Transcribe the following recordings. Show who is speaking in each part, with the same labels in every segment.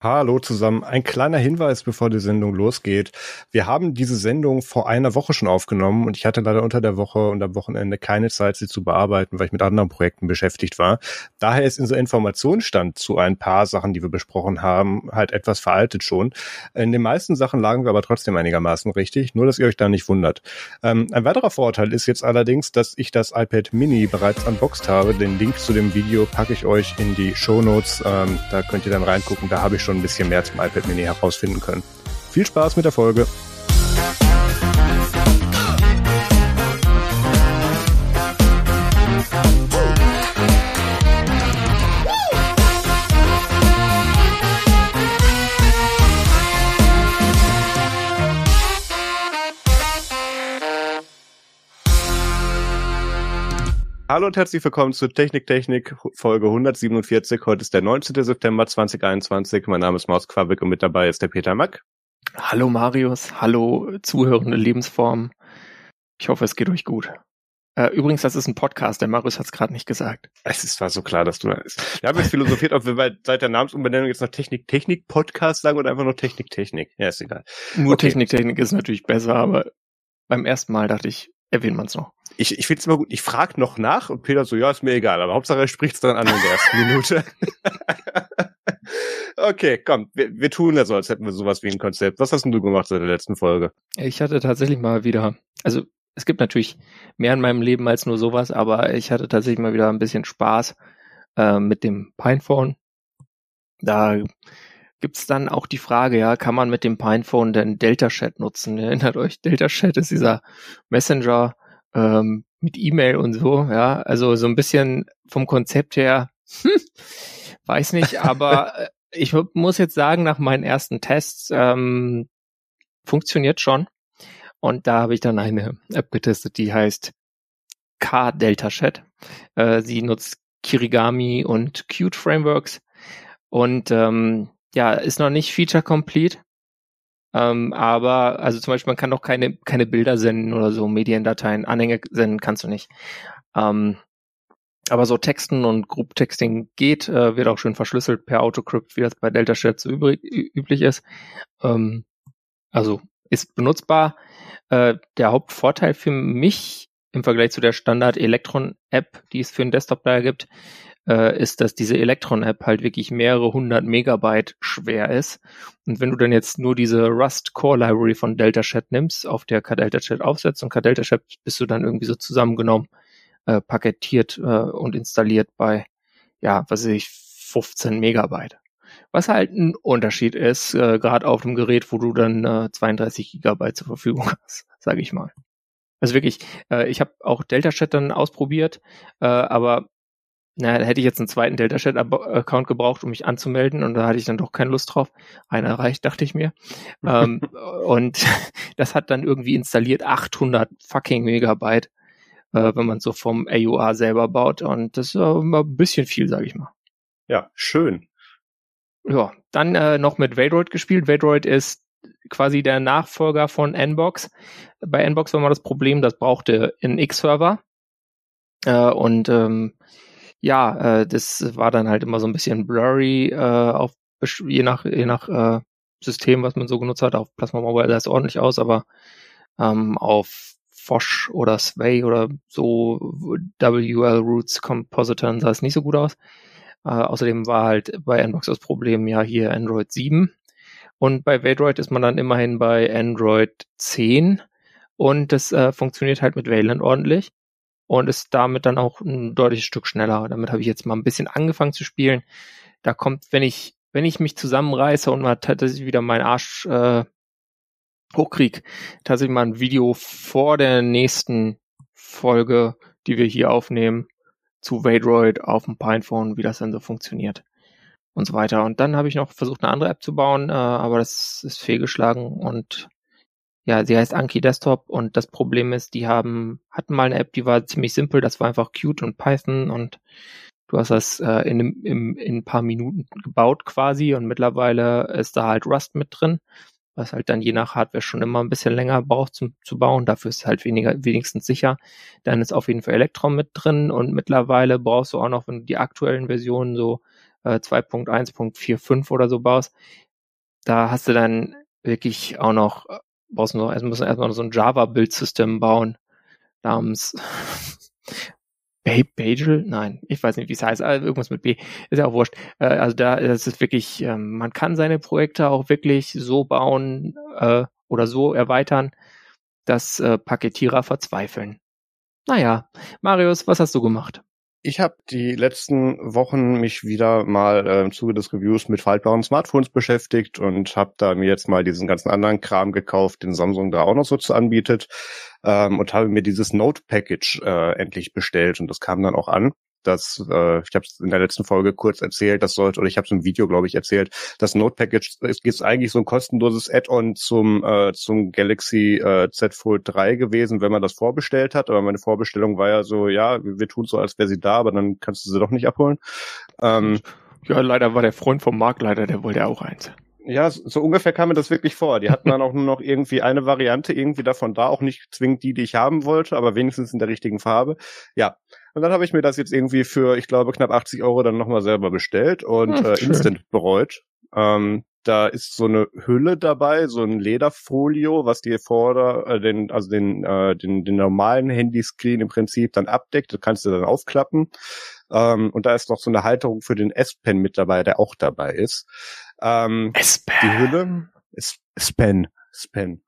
Speaker 1: Hallo zusammen. Ein kleiner Hinweis, bevor die Sendung losgeht. Wir haben diese Sendung vor einer Woche schon aufgenommen und ich hatte leider unter der Woche und am Wochenende keine Zeit, sie zu bearbeiten, weil ich mit anderen Projekten beschäftigt war. Daher ist unser Informationsstand zu ein paar Sachen, die wir besprochen haben, halt etwas veraltet schon. In den meisten Sachen lagen wir aber trotzdem einigermaßen richtig, nur dass ihr euch da nicht wundert. Ähm, ein weiterer Vorteil ist jetzt allerdings, dass ich das iPad Mini bereits unboxed habe. Den Link zu dem Video packe ich euch in die Show Notes. Ähm, da könnt ihr dann reingucken. Da habe ich schon ein bisschen mehr zum iPad Mini herausfinden können. Viel Spaß mit der Folge. Hallo und herzlich willkommen zu Technik Technik Folge 147. Heute ist der 19. September 2021. Mein Name ist Maus Quabeck und mit dabei ist der Peter Mack.
Speaker 2: Hallo Marius, hallo zuhörende Lebensform. Ich hoffe, es geht euch gut. Äh, übrigens, das ist ein Podcast, der Marius hat es gerade nicht gesagt.
Speaker 1: Es ist zwar so klar, dass du da bist. Wir haben jetzt philosophiert, ob wir bei, seit der Namensumbenennung jetzt noch Technik Technik Podcast sagen oder einfach nur Technik Technik. Ja, ist egal.
Speaker 2: Nur okay. Technik Technik ist natürlich besser, aber beim ersten Mal dachte ich, erwähnt man es noch
Speaker 1: ich, ich finde es immer gut, ich frage noch nach und Peter so, ja, ist mir egal, aber Hauptsache er spricht es dann an in der ersten Minute. okay, komm, wir, wir tun das so, als hätten wir sowas wie ein Konzept. Was hast denn du gemacht seit der letzten Folge?
Speaker 2: Ich hatte tatsächlich mal wieder, also es gibt natürlich mehr in meinem Leben als nur sowas, aber ich hatte tatsächlich mal wieder ein bisschen Spaß äh, mit dem Pinephone. Da gibt's dann auch die Frage, ja, kann man mit dem Pinephone denn Delta Chat nutzen? Erinnert euch, Delta Chat ist dieser Messenger, ähm, mit E-Mail und so, ja, also so ein bisschen vom Konzept her, hm, weiß nicht, aber äh, ich muss jetzt sagen, nach meinen ersten Tests ähm, funktioniert schon. Und da habe ich dann eine App getestet, die heißt K-Delta Chat. Äh, sie nutzt Kirigami und Qt Frameworks und ähm, ja, ist noch nicht feature complete, ähm, aber, also zum Beispiel, man kann doch keine, keine Bilder senden oder so, Mediendateien, Anhänge senden kannst du nicht. Ähm, aber so Texten und Group Texting geht, äh, wird auch schön verschlüsselt per Autocrypt, wie das bei Delta Chat so übrig, üblich ist. Ähm, also ist benutzbar. Äh, der Hauptvorteil für mich im Vergleich zu der Standard Electron App, die es für den Desktop da gibt, äh, ist, dass diese Electron-App halt wirklich mehrere hundert Megabyte schwer ist. Und wenn du dann jetzt nur diese Rust Core Library von Delta Chat nimmst, auf der KDelta Chat aufsetzt und KDelta Chat bist du dann irgendwie so zusammengenommen, äh, paketiert äh, und installiert bei, ja, was weiß ich, 15 Megabyte. Was halt ein Unterschied ist, äh, gerade auf dem Gerät, wo du dann äh, 32 Gigabyte zur Verfügung hast, sage ich mal. Also wirklich, äh, ich habe auch Delta Chat dann ausprobiert, äh, aber na, hätte ich jetzt einen zweiten Delta Chat Account gebraucht, um mich anzumelden und da hatte ich dann doch keine Lust drauf. Einer reicht, dachte ich mir. ähm, und das hat dann irgendwie installiert 800 fucking Megabyte, äh, wenn man so vom AUA selber baut und das ist immer ein bisschen viel, sage ich mal.
Speaker 1: Ja, schön.
Speaker 2: Ja, dann äh, noch mit Vadroid gespielt. Vadroid ist quasi der Nachfolger von Nbox. Bei Nbox war mal das Problem, das brauchte einen X-Server. Äh, und ähm, ja, äh, das war dann halt immer so ein bisschen blurry, äh, auf, je nach, je nach äh, System, was man so genutzt hat. Auf Plasma Mobile sah es ordentlich aus, aber ähm, auf Fosh oder Sway oder so WL Roots Compositoren sah es nicht so gut aus. Äh, außerdem war halt bei Nbox das Problem ja hier Android 7. Und bei Vadroid ist man dann immerhin bei Android 10 und das äh, funktioniert halt mit Wayland ordentlich und ist damit dann auch ein deutliches Stück schneller. Damit habe ich jetzt mal ein bisschen angefangen zu spielen. Da kommt, wenn ich, wenn ich mich zusammenreiße und mal tatsächlich wieder meinen Arsch äh, hochkrieg, tatsächlich mal ein Video vor der nächsten Folge, die wir hier aufnehmen, zu Vadroid auf dem Pinephone, wie das dann so funktioniert und so weiter. Und dann habe ich noch versucht, eine andere App zu bauen, äh, aber das ist fehlgeschlagen und ja, sie heißt Anki Desktop und das Problem ist, die haben, hatten mal eine App, die war ziemlich simpel, das war einfach Qt und Python und du hast das äh, in, in, in ein paar Minuten gebaut quasi und mittlerweile ist da halt Rust mit drin, was halt dann je nach Hardware schon immer ein bisschen länger braucht zum, zu bauen. Dafür ist es halt weniger, wenigstens sicher. Dann ist auf jeden Fall Electron mit drin und mittlerweile brauchst du auch noch, wenn du die aktuellen Versionen so äh, 2.1.45 oder so baust, da hast du dann wirklich auch noch, brauchst du noch, also erstmal so ein Java-Build-System bauen namens Bagel? Nein, ich weiß nicht, wie es heißt. Also irgendwas mit B. Ist ja auch wurscht. Äh, also da ist es wirklich, ähm, man kann seine Projekte auch wirklich so bauen äh, oder so erweitern, dass äh, Paketierer verzweifeln. Naja, Marius, was hast du gemacht?
Speaker 1: Ich habe die letzten Wochen mich wieder mal äh, im Zuge des Reviews mit faltbaren Smartphones beschäftigt und habe da mir jetzt mal diesen ganzen anderen Kram gekauft, den Samsung da auch noch so zu anbietet ähm, und habe mir dieses Note Package äh, endlich bestellt und das kam dann auch an das, äh, ich habe es in der letzten Folge kurz erzählt, das sollte, oder ich habe es im Video, glaube ich, erzählt, das Note Package ist, ist eigentlich so ein kostenloses Add-on zum, äh, zum Galaxy äh, Z Fold 3 gewesen, wenn man das vorbestellt hat. Aber meine Vorbestellung war ja so, ja, wir tun so, als wäre sie da, aber dann kannst du sie doch nicht abholen.
Speaker 2: Ähm, ja, leider war der Freund vom Marktleiter, der wollte auch eins.
Speaker 1: Ja, so ungefähr kam mir das wirklich vor. Die hatten dann auch nur noch irgendwie eine Variante irgendwie davon da, auch nicht zwingend die, die ich haben wollte, aber wenigstens in der richtigen Farbe. Ja, und dann habe ich mir das jetzt irgendwie für, ich glaube, knapp 80 Euro dann nochmal selber bestellt und hm, äh, instant bereut. Ähm, da ist so eine Hülle dabei, so ein Lederfolio, was dir vorder, äh, den, also den, äh, den, den normalen Handyscreen im Prinzip dann abdeckt. Das kannst du dann aufklappen. Ähm, und da ist noch so eine Halterung für den S-Pen mit dabei, der auch dabei ist. Ähm, S-Pen. Die Hülle, S-Pen, S-Pen.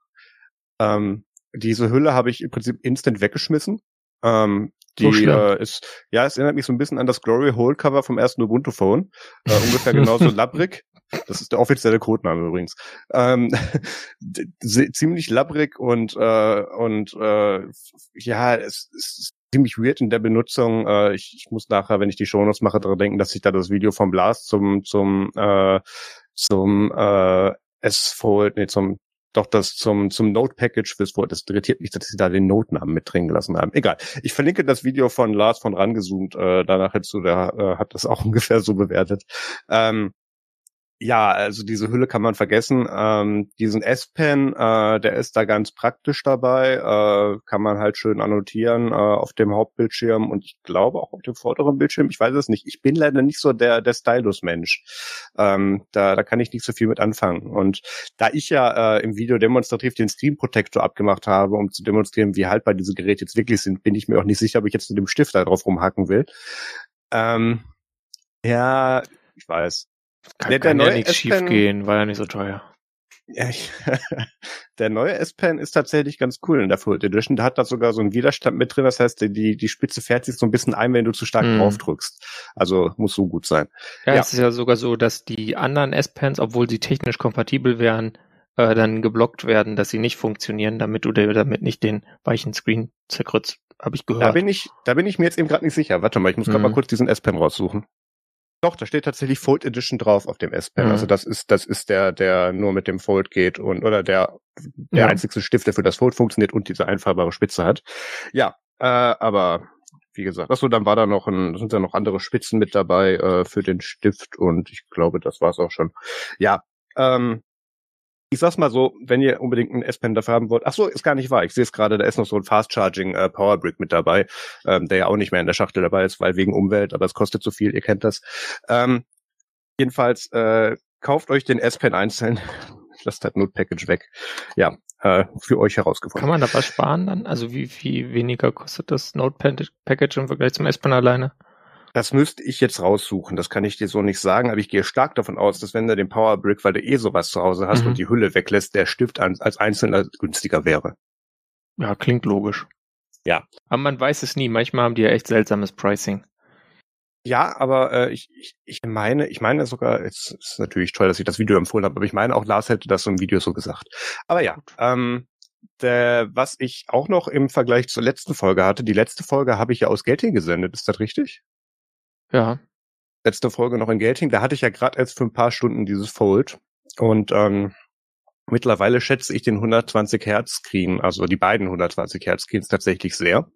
Speaker 1: Ähm, diese Hülle habe ich im Prinzip instant weggeschmissen. Ähm, die so äh, ist, ja, es erinnert mich so ein bisschen an das Glory Hole Cover vom ersten Ubuntu Phone. Äh, ungefähr genauso labbrig. Das ist der offizielle Codename übrigens. Ähm, ziemlich labbrig und äh, und äh, ja, es, es ist ziemlich weird in der Benutzung. Äh, ich, ich muss nachher, wenn ich die Shownotes mache, daran denken, dass ich da das Video vom Blast zum zum äh, zum äh, S-Fold, nee, zum doch das zum, zum Note-Package fürs Word. Das irritiert mich, dass sie da den Notenamen mit drin gelassen haben. Egal. Ich verlinke das Video von Lars von Rangezoomt, äh, danach du, der äh, hat das auch ungefähr so bewertet. Ähm, ja, also diese Hülle kann man vergessen. Ähm, diesen S-Pen, äh, der ist da ganz praktisch dabei, äh, kann man halt schön annotieren äh, auf dem Hauptbildschirm und ich glaube auch auf dem vorderen Bildschirm. Ich weiß es nicht. Ich bin leider nicht so der der Stylus-Mensch. Ähm, da, da kann ich nicht so viel mit anfangen. Und da ich ja äh, im Video demonstrativ den Screen Protector abgemacht habe, um zu demonstrieren, wie haltbar diese Geräte jetzt wirklich sind, bin ich mir auch nicht sicher, ob ich jetzt mit dem Stift da drauf rumhacken will. Ähm, ja, ich weiß.
Speaker 2: Kann, der, der kann ja nichts schief gehen, war ja nicht so teuer.
Speaker 1: Ja, ich, der neue S-Pen ist tatsächlich ganz cool in der Full Edition. Da hat da sogar so einen Widerstand mit drin. Das heißt, die, die Spitze fährt sich so ein bisschen ein, wenn du zu stark mm. drauf drückst. Also muss so gut sein.
Speaker 2: Ja, ja, es ist ja sogar so, dass die anderen S-Pens, obwohl sie technisch kompatibel wären, äh, dann geblockt werden, dass sie nicht funktionieren, damit du damit nicht den weichen Screen zerkrützt. Habe ich gehört.
Speaker 1: Da bin ich, da bin ich mir jetzt eben gerade nicht sicher. Warte mal, ich muss mm. gerade mal kurz diesen S-Pen raussuchen. Doch, da steht tatsächlich Fold Edition drauf auf dem S-Pen. Mhm. Also das ist, das ist der, der nur mit dem Fold geht und oder der, der ja. einzigste Stift, der für das Fold funktioniert und diese einfahrbare Spitze hat. Ja, äh, aber wie gesagt, achso, dann war da noch ein, sind da noch andere Spitzen mit dabei äh, für den Stift und ich glaube, das war's auch schon. Ja, ähm, ich sag's mal so, wenn ihr unbedingt einen S-Pen dafür haben wollt, ach so, ist gar nicht wahr. Ich sehe es gerade, da ist noch so ein Fast Charging äh, Power Brick mit dabei, ähm, der ja auch nicht mehr in der Schachtel dabei ist, weil wegen Umwelt, aber es kostet zu viel, ihr kennt das. Ähm, jedenfalls äh, kauft euch den S-Pen einzeln, lasst das Note Package weg. Ja, äh, für euch herausgefunden.
Speaker 2: Kann man da was sparen dann? Also wie viel weniger kostet das Note Package im Vergleich zum S-Pen alleine?
Speaker 1: Das müsste ich jetzt raussuchen. Das kann ich dir so nicht sagen, aber ich gehe stark davon aus, dass wenn du den Power Brick, weil du eh sowas zu Hause hast mhm. und die Hülle weglässt, der Stift als einzelner günstiger wäre.
Speaker 2: Ja, klingt logisch.
Speaker 1: Ja.
Speaker 2: Aber man weiß es nie. Manchmal haben die ja echt seltsames Pricing.
Speaker 1: Ja, aber äh, ich, ich, ich meine, ich meine sogar, es ist natürlich toll, dass ich das Video empfohlen habe, aber ich meine auch Lars hätte das im Video so gesagt. Aber ja, ähm, der, was ich auch noch im Vergleich zur letzten Folge hatte, die letzte Folge habe ich ja aus Gelting gesendet, ist das richtig?
Speaker 2: Ja.
Speaker 1: Letzte Folge noch in Gelting, da hatte ich ja gerade erst für ein paar Stunden dieses Fold. Und ähm, mittlerweile schätze ich den 120 Hertz Screen, also die beiden 120 Hertz Screens tatsächlich sehr.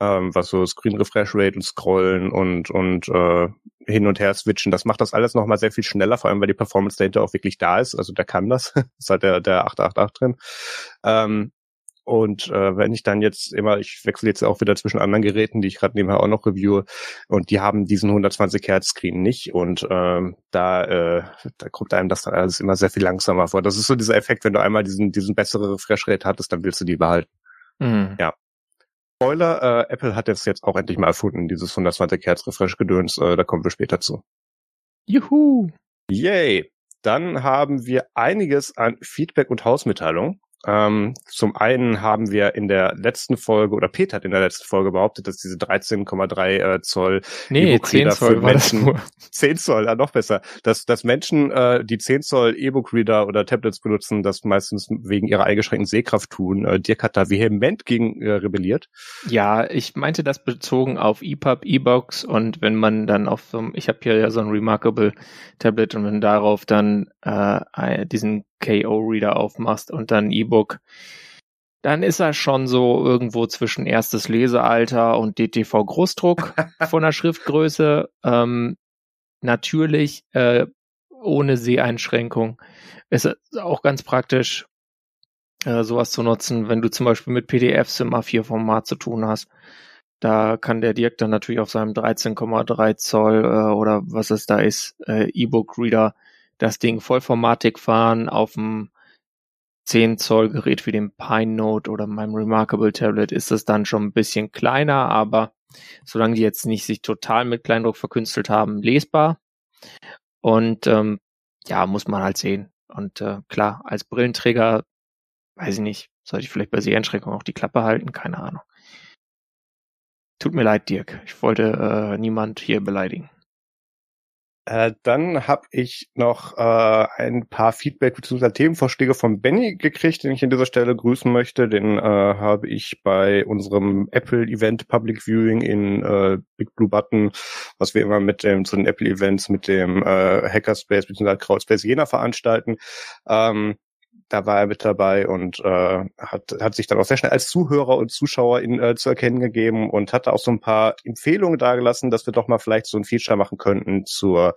Speaker 1: Ähm, was so Screen Refresh Rate und Scrollen und und äh, hin und her switchen, das macht das alles nochmal sehr viel schneller, vor allem weil die Performance Data auch wirklich da ist. Also der kann das. ist halt der, der 888 drin. Ähm, und äh, wenn ich dann jetzt immer, ich wechsle jetzt auch wieder zwischen anderen Geräten, die ich gerade nebenher auch noch reviewe, und die haben diesen 120 Hertz Screen nicht und ähm, da, äh, da kommt einem das dann alles immer sehr viel langsamer vor. Das ist so dieser Effekt, wenn du einmal diesen, diesen bessere Refresh Rate hattest, dann willst du die behalten. Mhm. Ja. Spoiler, äh, Apple hat das jetzt auch endlich mal erfunden, dieses 120 Hertz Refresh Gedöns, äh, da kommen wir später zu.
Speaker 2: Juhu!
Speaker 1: Yay! Dann haben wir einiges an Feedback und Hausmitteilungen. Ähm, zum einen haben wir in der letzten Folge, oder Peter hat in der letzten Folge behauptet, dass diese 13,3 äh, Zoll
Speaker 2: nee, e 10 Zoll
Speaker 1: Menschen, war das 10 Zoll, ja, noch besser, dass, dass Menschen, äh, die 10 Zoll E-Book-Reader oder Tablets benutzen, das meistens wegen ihrer eingeschränkten Sehkraft tun. Äh, Dirk hat da vehement gegen äh, rebelliert.
Speaker 2: Ja, ich meinte das bezogen auf EPUB, E-Box und wenn man dann auf so ich habe hier ja so ein Remarkable Tablet und wenn darauf dann äh, diesen KO-Reader aufmachst und dann E-Book, dann ist er schon so irgendwo zwischen erstes Lesealter und DTV Großdruck von der Schriftgröße. Ähm, natürlich äh, ohne Seheinschränkung. Ist auch ganz praktisch, äh, sowas zu nutzen, wenn du zum Beispiel mit PDFs im A4-Format zu tun hast. Da kann der Dirk dann natürlich auf seinem 13,3 Zoll äh, oder was es da ist, äh, E-Book-Reader das Ding Vollformatik fahren auf dem 10 Zoll Gerät wie dem Pine Note oder meinem Remarkable Tablet ist es dann schon ein bisschen kleiner, aber solange die jetzt nicht sich total mit Kleindruck verkünstelt haben, lesbar. Und ähm, ja, muss man halt sehen. Und äh, klar, als Brillenträger, weiß ich nicht, sollte ich vielleicht bei Seheinschränkungen auch die Klappe halten, keine Ahnung. Tut mir leid, Dirk. Ich wollte äh, niemand hier beleidigen.
Speaker 1: Äh, dann habe ich noch äh, ein paar Feedback bzw. Themenvorschläge von Benny gekriegt, den ich an dieser Stelle grüßen möchte. Den äh, habe ich bei unserem Apple-Event Public Viewing in äh, Big Blue Button, was wir immer mit dem zu den Apple-Events mit dem äh, Hackerspace bzw. Crowdspace Jena veranstalten. Ähm, da war er mit dabei und äh, hat, hat sich dann auch sehr schnell als Zuhörer und Zuschauer in, äh, zu erkennen gegeben und hatte auch so ein paar Empfehlungen dargelassen, dass wir doch mal vielleicht so ein Feature machen könnten zur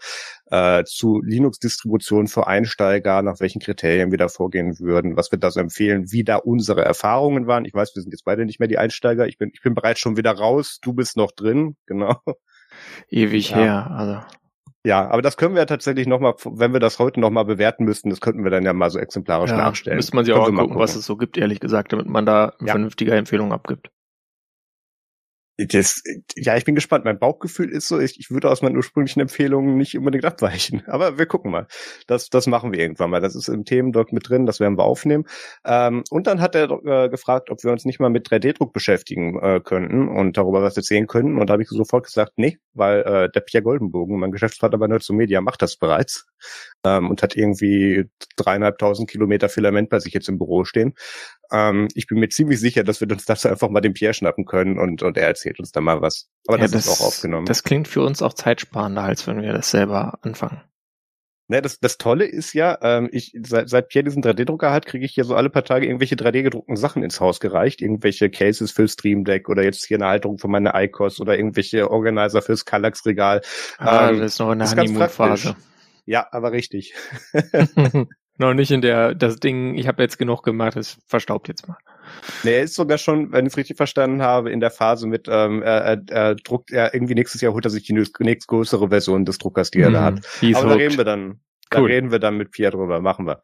Speaker 1: äh, zu Linux-Distribution für Einsteiger, nach welchen Kriterien wir da vorgehen würden, was wir da so empfehlen, wie da unsere Erfahrungen waren. Ich weiß, wir sind jetzt beide nicht mehr die Einsteiger. Ich bin, ich bin bereits schon wieder raus. Du bist noch drin, genau.
Speaker 2: Ewig ja. her, also.
Speaker 1: Ja, aber das können wir ja tatsächlich nochmal, wenn wir das heute nochmal bewerten müssten, das könnten wir dann ja mal so exemplarisch ja, nachstellen.
Speaker 2: Müsste man sich auch gucken, was es so gibt, ehrlich gesagt, damit man da eine ja. vernünftige Empfehlung abgibt.
Speaker 1: Das, ja, ich bin gespannt. Mein Bauchgefühl ist so, ich, ich würde aus meinen ursprünglichen Empfehlungen nicht unbedingt abweichen. Aber wir gucken mal. Das, das machen wir irgendwann mal. Das ist im Themendoc mit drin, das werden wir aufnehmen. Ähm, und dann hat er äh, gefragt, ob wir uns nicht mal mit 3D-Druck beschäftigen äh, könnten und darüber was erzählen könnten. Und da habe ich sofort gesagt, nee, weil äh, der Pierre Goldenbogen, mein Geschäftsvater bei Nerds Media, macht das bereits ähm, und hat irgendwie dreieinhalbtausend Kilometer Filament bei sich jetzt im Büro stehen. Ähm, ich bin mir ziemlich sicher, dass wir uns dazu einfach mal den Pierre schnappen können und, und er erzählt uns da mal was.
Speaker 2: Aber ja, das, das, ist auch aufgenommen. Das klingt für uns auch zeitsparender, als wenn wir das selber anfangen.
Speaker 1: Ne, das, das Tolle ist ja, ähm, ich seit, seit Pierre diesen 3D-Drucker hat, kriege ich hier so alle paar Tage irgendwelche 3D-gedruckten Sachen ins Haus gereicht. Irgendwelche Cases für Stream Deck oder jetzt hier eine Halterung für meine ICOS oder irgendwelche Organizer fürs Kallax-Regal.
Speaker 2: Ah, ähm, das ist noch in der Honeymoon-Phase.
Speaker 1: Ja, aber richtig.
Speaker 2: Noch nicht in der, das Ding, ich habe jetzt genug gemacht, es verstaubt jetzt mal.
Speaker 1: Nee, er ist sogar schon, wenn ich es richtig verstanden habe, in der Phase mit, ähm, er, er, er druckt, er irgendwie nächstes Jahr holt er sich die nächstgrößere Version des Druckers, die er da hat. Mhm. Aber da reden wir dann, da reden wir dann mit Pierre drüber, machen wir.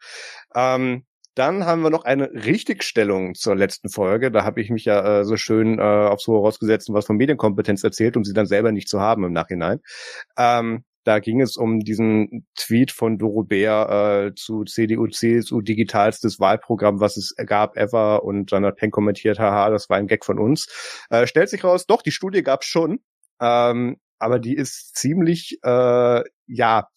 Speaker 1: Ähm, dann haben wir noch eine Richtigstellung zur letzten Folge. Da habe ich mich ja äh, so schön äh, aufs Hohe rausgesetzt und was von Medienkompetenz erzählt, um sie dann selber nicht zu haben im Nachhinein. Ähm, da ging es um diesen Tweet von Doro Bär äh, zu CDU, CSU digitalstes Wahlprogramm, was es gab ever. Und dann hat Penn kommentiert, haha, das war ein Gag von uns. Äh, stellt sich raus, doch, die Studie gab's schon. Ähm, aber die ist ziemlich, äh, ja,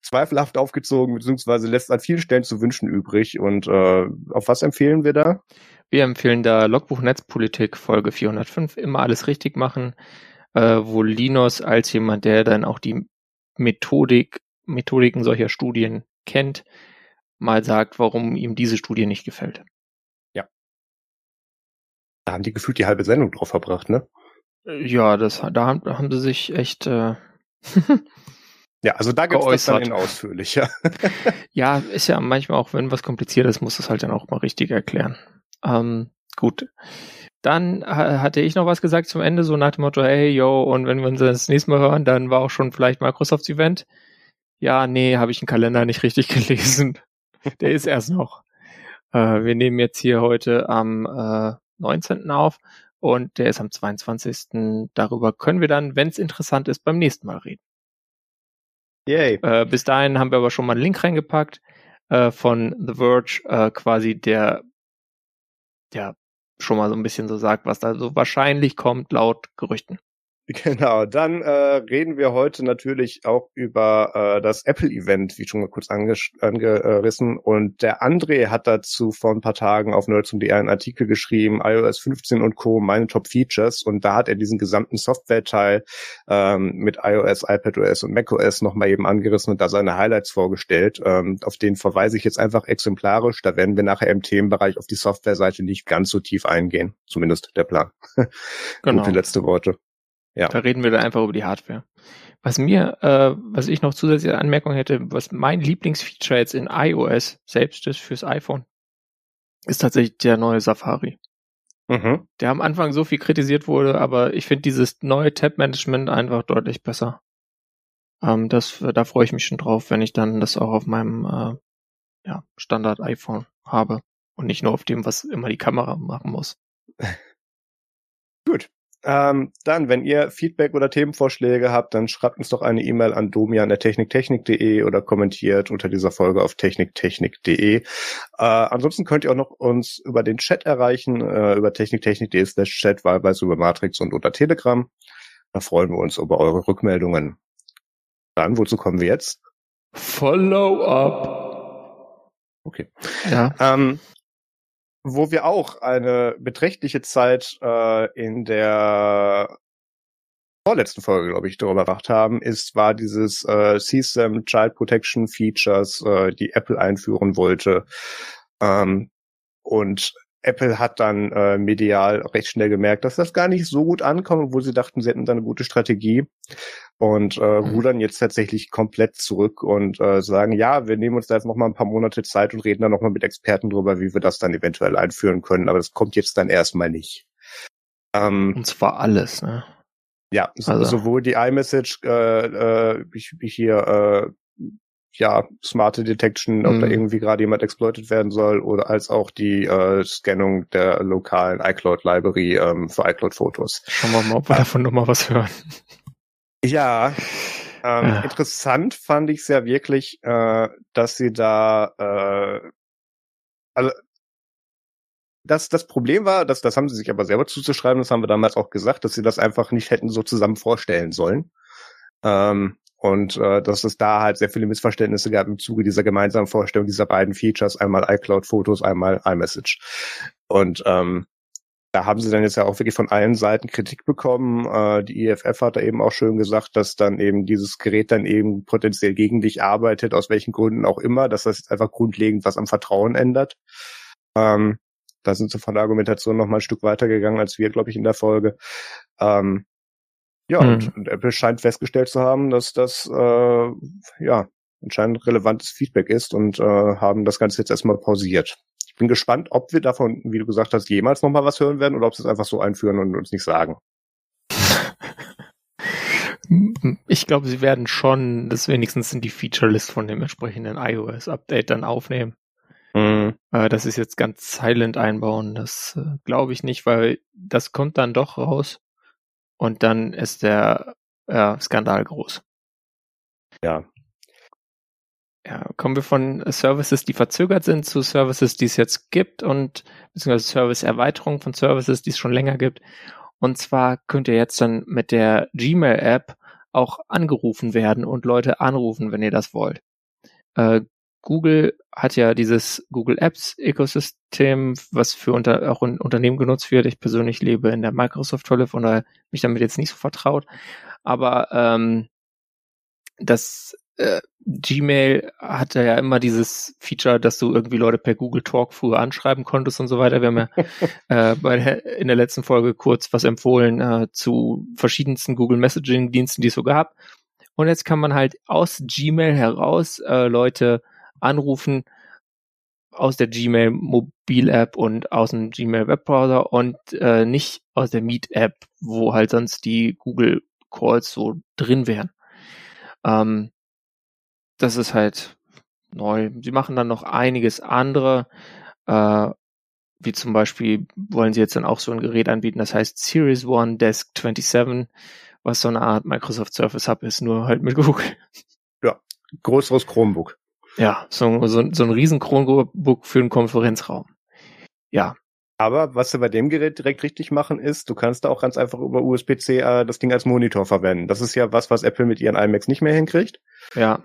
Speaker 1: zweifelhaft aufgezogen, beziehungsweise lässt an vielen Stellen zu wünschen übrig. Und äh, auf was empfehlen wir da?
Speaker 2: Wir empfehlen da Logbuch Netzpolitik Folge 405, immer alles richtig machen, äh, wo Linus als jemand, der dann auch die Methodik, Methodiken solcher Studien kennt, mal sagt, warum ihm diese Studie nicht gefällt.
Speaker 1: Ja. Da haben die gefühlt die halbe Sendung drauf verbracht, ne?
Speaker 2: Ja, das, da haben, da haben sie sich echt. Äh,
Speaker 1: ja, also da gibt es dann in ausführlicher.
Speaker 2: ja, ist ja manchmal auch, wenn was kompliziert ist, muss es halt dann auch mal richtig erklären. Ähm, gut. Dann hatte ich noch was gesagt zum Ende, so nach dem Motto, hey, yo, und wenn wir uns das nächste Mal hören, dann war auch schon vielleicht Microsofts Event. Ja, nee, habe ich den Kalender nicht richtig gelesen. Der ist erst noch. Äh, wir nehmen jetzt hier heute am äh, 19. auf und der ist am 22. Darüber können wir dann, wenn es interessant ist, beim nächsten Mal reden. Yay. Äh, bis dahin haben wir aber schon mal einen Link reingepackt äh, von The Verge, äh, quasi der, der schon mal so ein bisschen so sagt, was da so wahrscheinlich kommt laut Gerüchten.
Speaker 1: Genau, dann äh, reden wir heute natürlich auch über äh, das Apple-Event, wie schon mal kurz angerissen. Und der André hat dazu vor ein paar Tagen auf Nerds.de einen Artikel geschrieben, iOS 15 und Co., meine Top-Features. Und da hat er diesen gesamten Software-Teil ähm, mit iOS, iPadOS und macOS nochmal eben angerissen und da seine Highlights vorgestellt. Ähm, auf den verweise ich jetzt einfach exemplarisch. Da werden wir nachher im Themenbereich auf die Software-Seite nicht ganz so tief eingehen. Zumindest der Plan. Genau. Gute letzte Worte.
Speaker 2: Ja. Da reden wir dann einfach über die Hardware. Was mir, äh, was ich noch zusätzliche Anmerkung hätte, was mein Lieblingsfeature jetzt in iOS selbst ist fürs iPhone, ist tatsächlich der neue Safari. Mhm. Der am Anfang so viel kritisiert wurde, aber ich finde dieses neue Tab-Management einfach deutlich besser. Ähm, das, da freue ich mich schon drauf, wenn ich dann das auch auf meinem äh, ja, Standard-iPhone habe und nicht nur auf dem, was immer die Kamera machen muss.
Speaker 1: Ähm, dann, wenn ihr Feedback oder Themenvorschläge habt, dann schreibt uns doch eine E-Mail an domian.techniktechnik.de oder kommentiert unter dieser Folge auf techniktechnik.de. Äh, ansonsten könnt ihr auch noch uns über den Chat erreichen, äh, über techniktechnik.de slash chat, wahlweise über Matrix und unter Telegram. Da freuen wir uns über eure Rückmeldungen. Dann, wozu kommen wir jetzt?
Speaker 2: Follow-up.
Speaker 1: Okay. Ja. Ähm, wo wir auch eine beträchtliche Zeit äh, in der vorletzten Folge, glaube ich, darüber gemacht haben, ist, war dieses äh, CSAM Child Protection Features, äh, die Apple einführen wollte. Ähm, und Apple hat dann äh, medial recht schnell gemerkt, dass das gar nicht so gut ankommt, obwohl sie dachten, sie hätten da eine gute Strategie und äh, mhm. rudern jetzt tatsächlich komplett zurück und äh, sagen, ja, wir nehmen uns da jetzt noch mal ein paar Monate Zeit und reden dann noch mal mit Experten drüber, wie wir das dann eventuell einführen können, aber das kommt jetzt dann erstmal nicht.
Speaker 2: Ähm, und zwar alles, ne?
Speaker 1: Ja, also. sowohl die iMessage, äh, äh, hier äh, ja, smarte Detection, ob mhm. da irgendwie gerade jemand exploited werden soll, oder als auch die äh, Scannung der lokalen iCloud Library ähm, für iCloud Fotos.
Speaker 2: Schauen wir mal, ob wir äh, davon nochmal was hören.
Speaker 1: Ja, ähm, ja. interessant fand ich es ja wirklich, äh, dass sie da äh, also das, das Problem war, dass, das haben sie sich aber selber zuzuschreiben, das haben wir damals auch gesagt, dass sie das einfach nicht hätten so zusammen vorstellen sollen. Ähm, und äh, dass es da halt sehr viele Missverständnisse gab im Zuge dieser gemeinsamen Vorstellung dieser beiden Features, einmal iCloud-Fotos, einmal iMessage. Und ähm, da haben sie dann jetzt ja auch wirklich von allen Seiten Kritik bekommen. Äh, die IFF hat da eben auch schön gesagt, dass dann eben dieses Gerät dann eben potenziell gegen dich arbeitet, aus welchen Gründen auch immer, dass das jetzt einfach grundlegend was am Vertrauen ändert. Ähm, da sind sie von der Argumentation noch mal ein Stück weitergegangen als wir, glaube ich, in der Folge. Ähm, ja, mhm. und, und, Apple scheint festgestellt zu haben, dass das äh, ja anscheinend relevantes Feedback ist und äh, haben das Ganze jetzt erstmal pausiert. Ich bin gespannt, ob wir davon, wie du gesagt hast, jemals nochmal was hören werden oder ob sie es einfach so einführen und uns nicht sagen.
Speaker 2: Ich glaube, sie werden schon das wenigstens in die Feature-List von dem entsprechenden iOS-Update dann aufnehmen. Mhm. Äh, das ist jetzt ganz silent einbauen, das äh, glaube ich nicht, weil das kommt dann doch raus und dann ist der ja, Skandal groß.
Speaker 1: Ja.
Speaker 2: Ja, kommen wir von Services, die verzögert sind, zu Services, die es jetzt gibt und beziehungsweise Service-Erweiterung von Services, die es schon länger gibt. Und zwar könnt ihr jetzt dann mit der Gmail-App auch angerufen werden und Leute anrufen, wenn ihr das wollt. Äh, Google hat ja dieses Google Apps Ökosystem, was für unter, auch in Unternehmen genutzt wird. Ich persönlich lebe in der Microsoft Hölle, von daher mich damit jetzt nicht so vertraut. Aber ähm, das äh, Gmail hatte ja immer dieses Feature, dass du irgendwie Leute per Google Talk früher anschreiben konntest und so weiter. Wir haben ja äh, bei in der letzten Folge kurz was empfohlen äh, zu verschiedensten Google Messaging Diensten, die es so gab. Und jetzt kann man halt aus Gmail heraus äh, Leute anrufen aus der Gmail Mobil App und aus dem Gmail Webbrowser und äh, nicht aus der Meet App, wo halt sonst die Google Calls so drin wären. Ähm, das ist halt neu. Sie machen dann noch einiges andere, äh, wie zum Beispiel wollen sie jetzt dann auch so ein Gerät anbieten, das heißt Series One Desk 27, was so eine Art Microsoft Surface Hub ist, nur halt mit Google.
Speaker 1: Ja, größeres Chromebook.
Speaker 2: Ja, so, so, so ein riesen Chromebook für einen Konferenzraum. Ja.
Speaker 1: Aber was sie bei dem Gerät direkt richtig machen, ist, du kannst da auch ganz einfach über USB-C äh, das Ding als Monitor verwenden. Das ist ja was, was Apple mit ihren iMacs nicht mehr hinkriegt.
Speaker 2: Ja.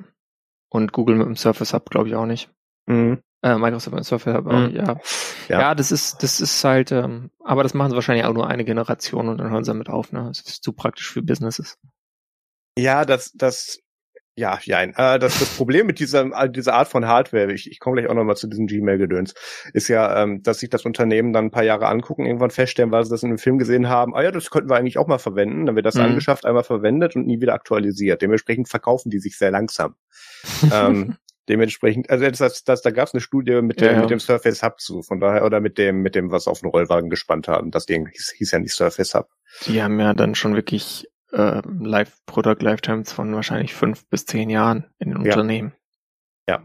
Speaker 2: Und Google mit dem Surface Hub, glaube ich, auch nicht. Mhm. Äh, Microsoft mit dem Surface Hub, mhm. ja. ja. Ja, das ist, das ist halt, ähm, aber das machen sie wahrscheinlich auch nur eine Generation und dann hören sie damit auf, ne? Das ist zu praktisch für Businesses.
Speaker 1: Ja, das, das ja, ja. Äh, das, das Problem mit dieser, dieser Art von Hardware, ich, ich komme gleich auch nochmal zu diesem Gmail-Gedöns, ist ja, ähm, dass sich das Unternehmen dann ein paar Jahre angucken, irgendwann feststellen, weil sie das in einem Film gesehen haben, ah ja, das könnten wir eigentlich auch mal verwenden. Dann wird das mhm. angeschafft, einmal verwendet und nie wieder aktualisiert. Dementsprechend verkaufen die sich sehr langsam. ähm, dementsprechend, also das, das, da gab es eine Studie mit dem, ja, ja. mit dem Surface Hub zu, von daher, oder mit dem, mit dem, was auf den Rollwagen gespannt haben. Das Ding hieß, hieß ja nicht Surface Hub.
Speaker 2: Die haben ja dann schon wirklich äh, Live Product Lifetimes von wahrscheinlich fünf bis zehn Jahren in den ja. Unternehmen.
Speaker 1: Ja.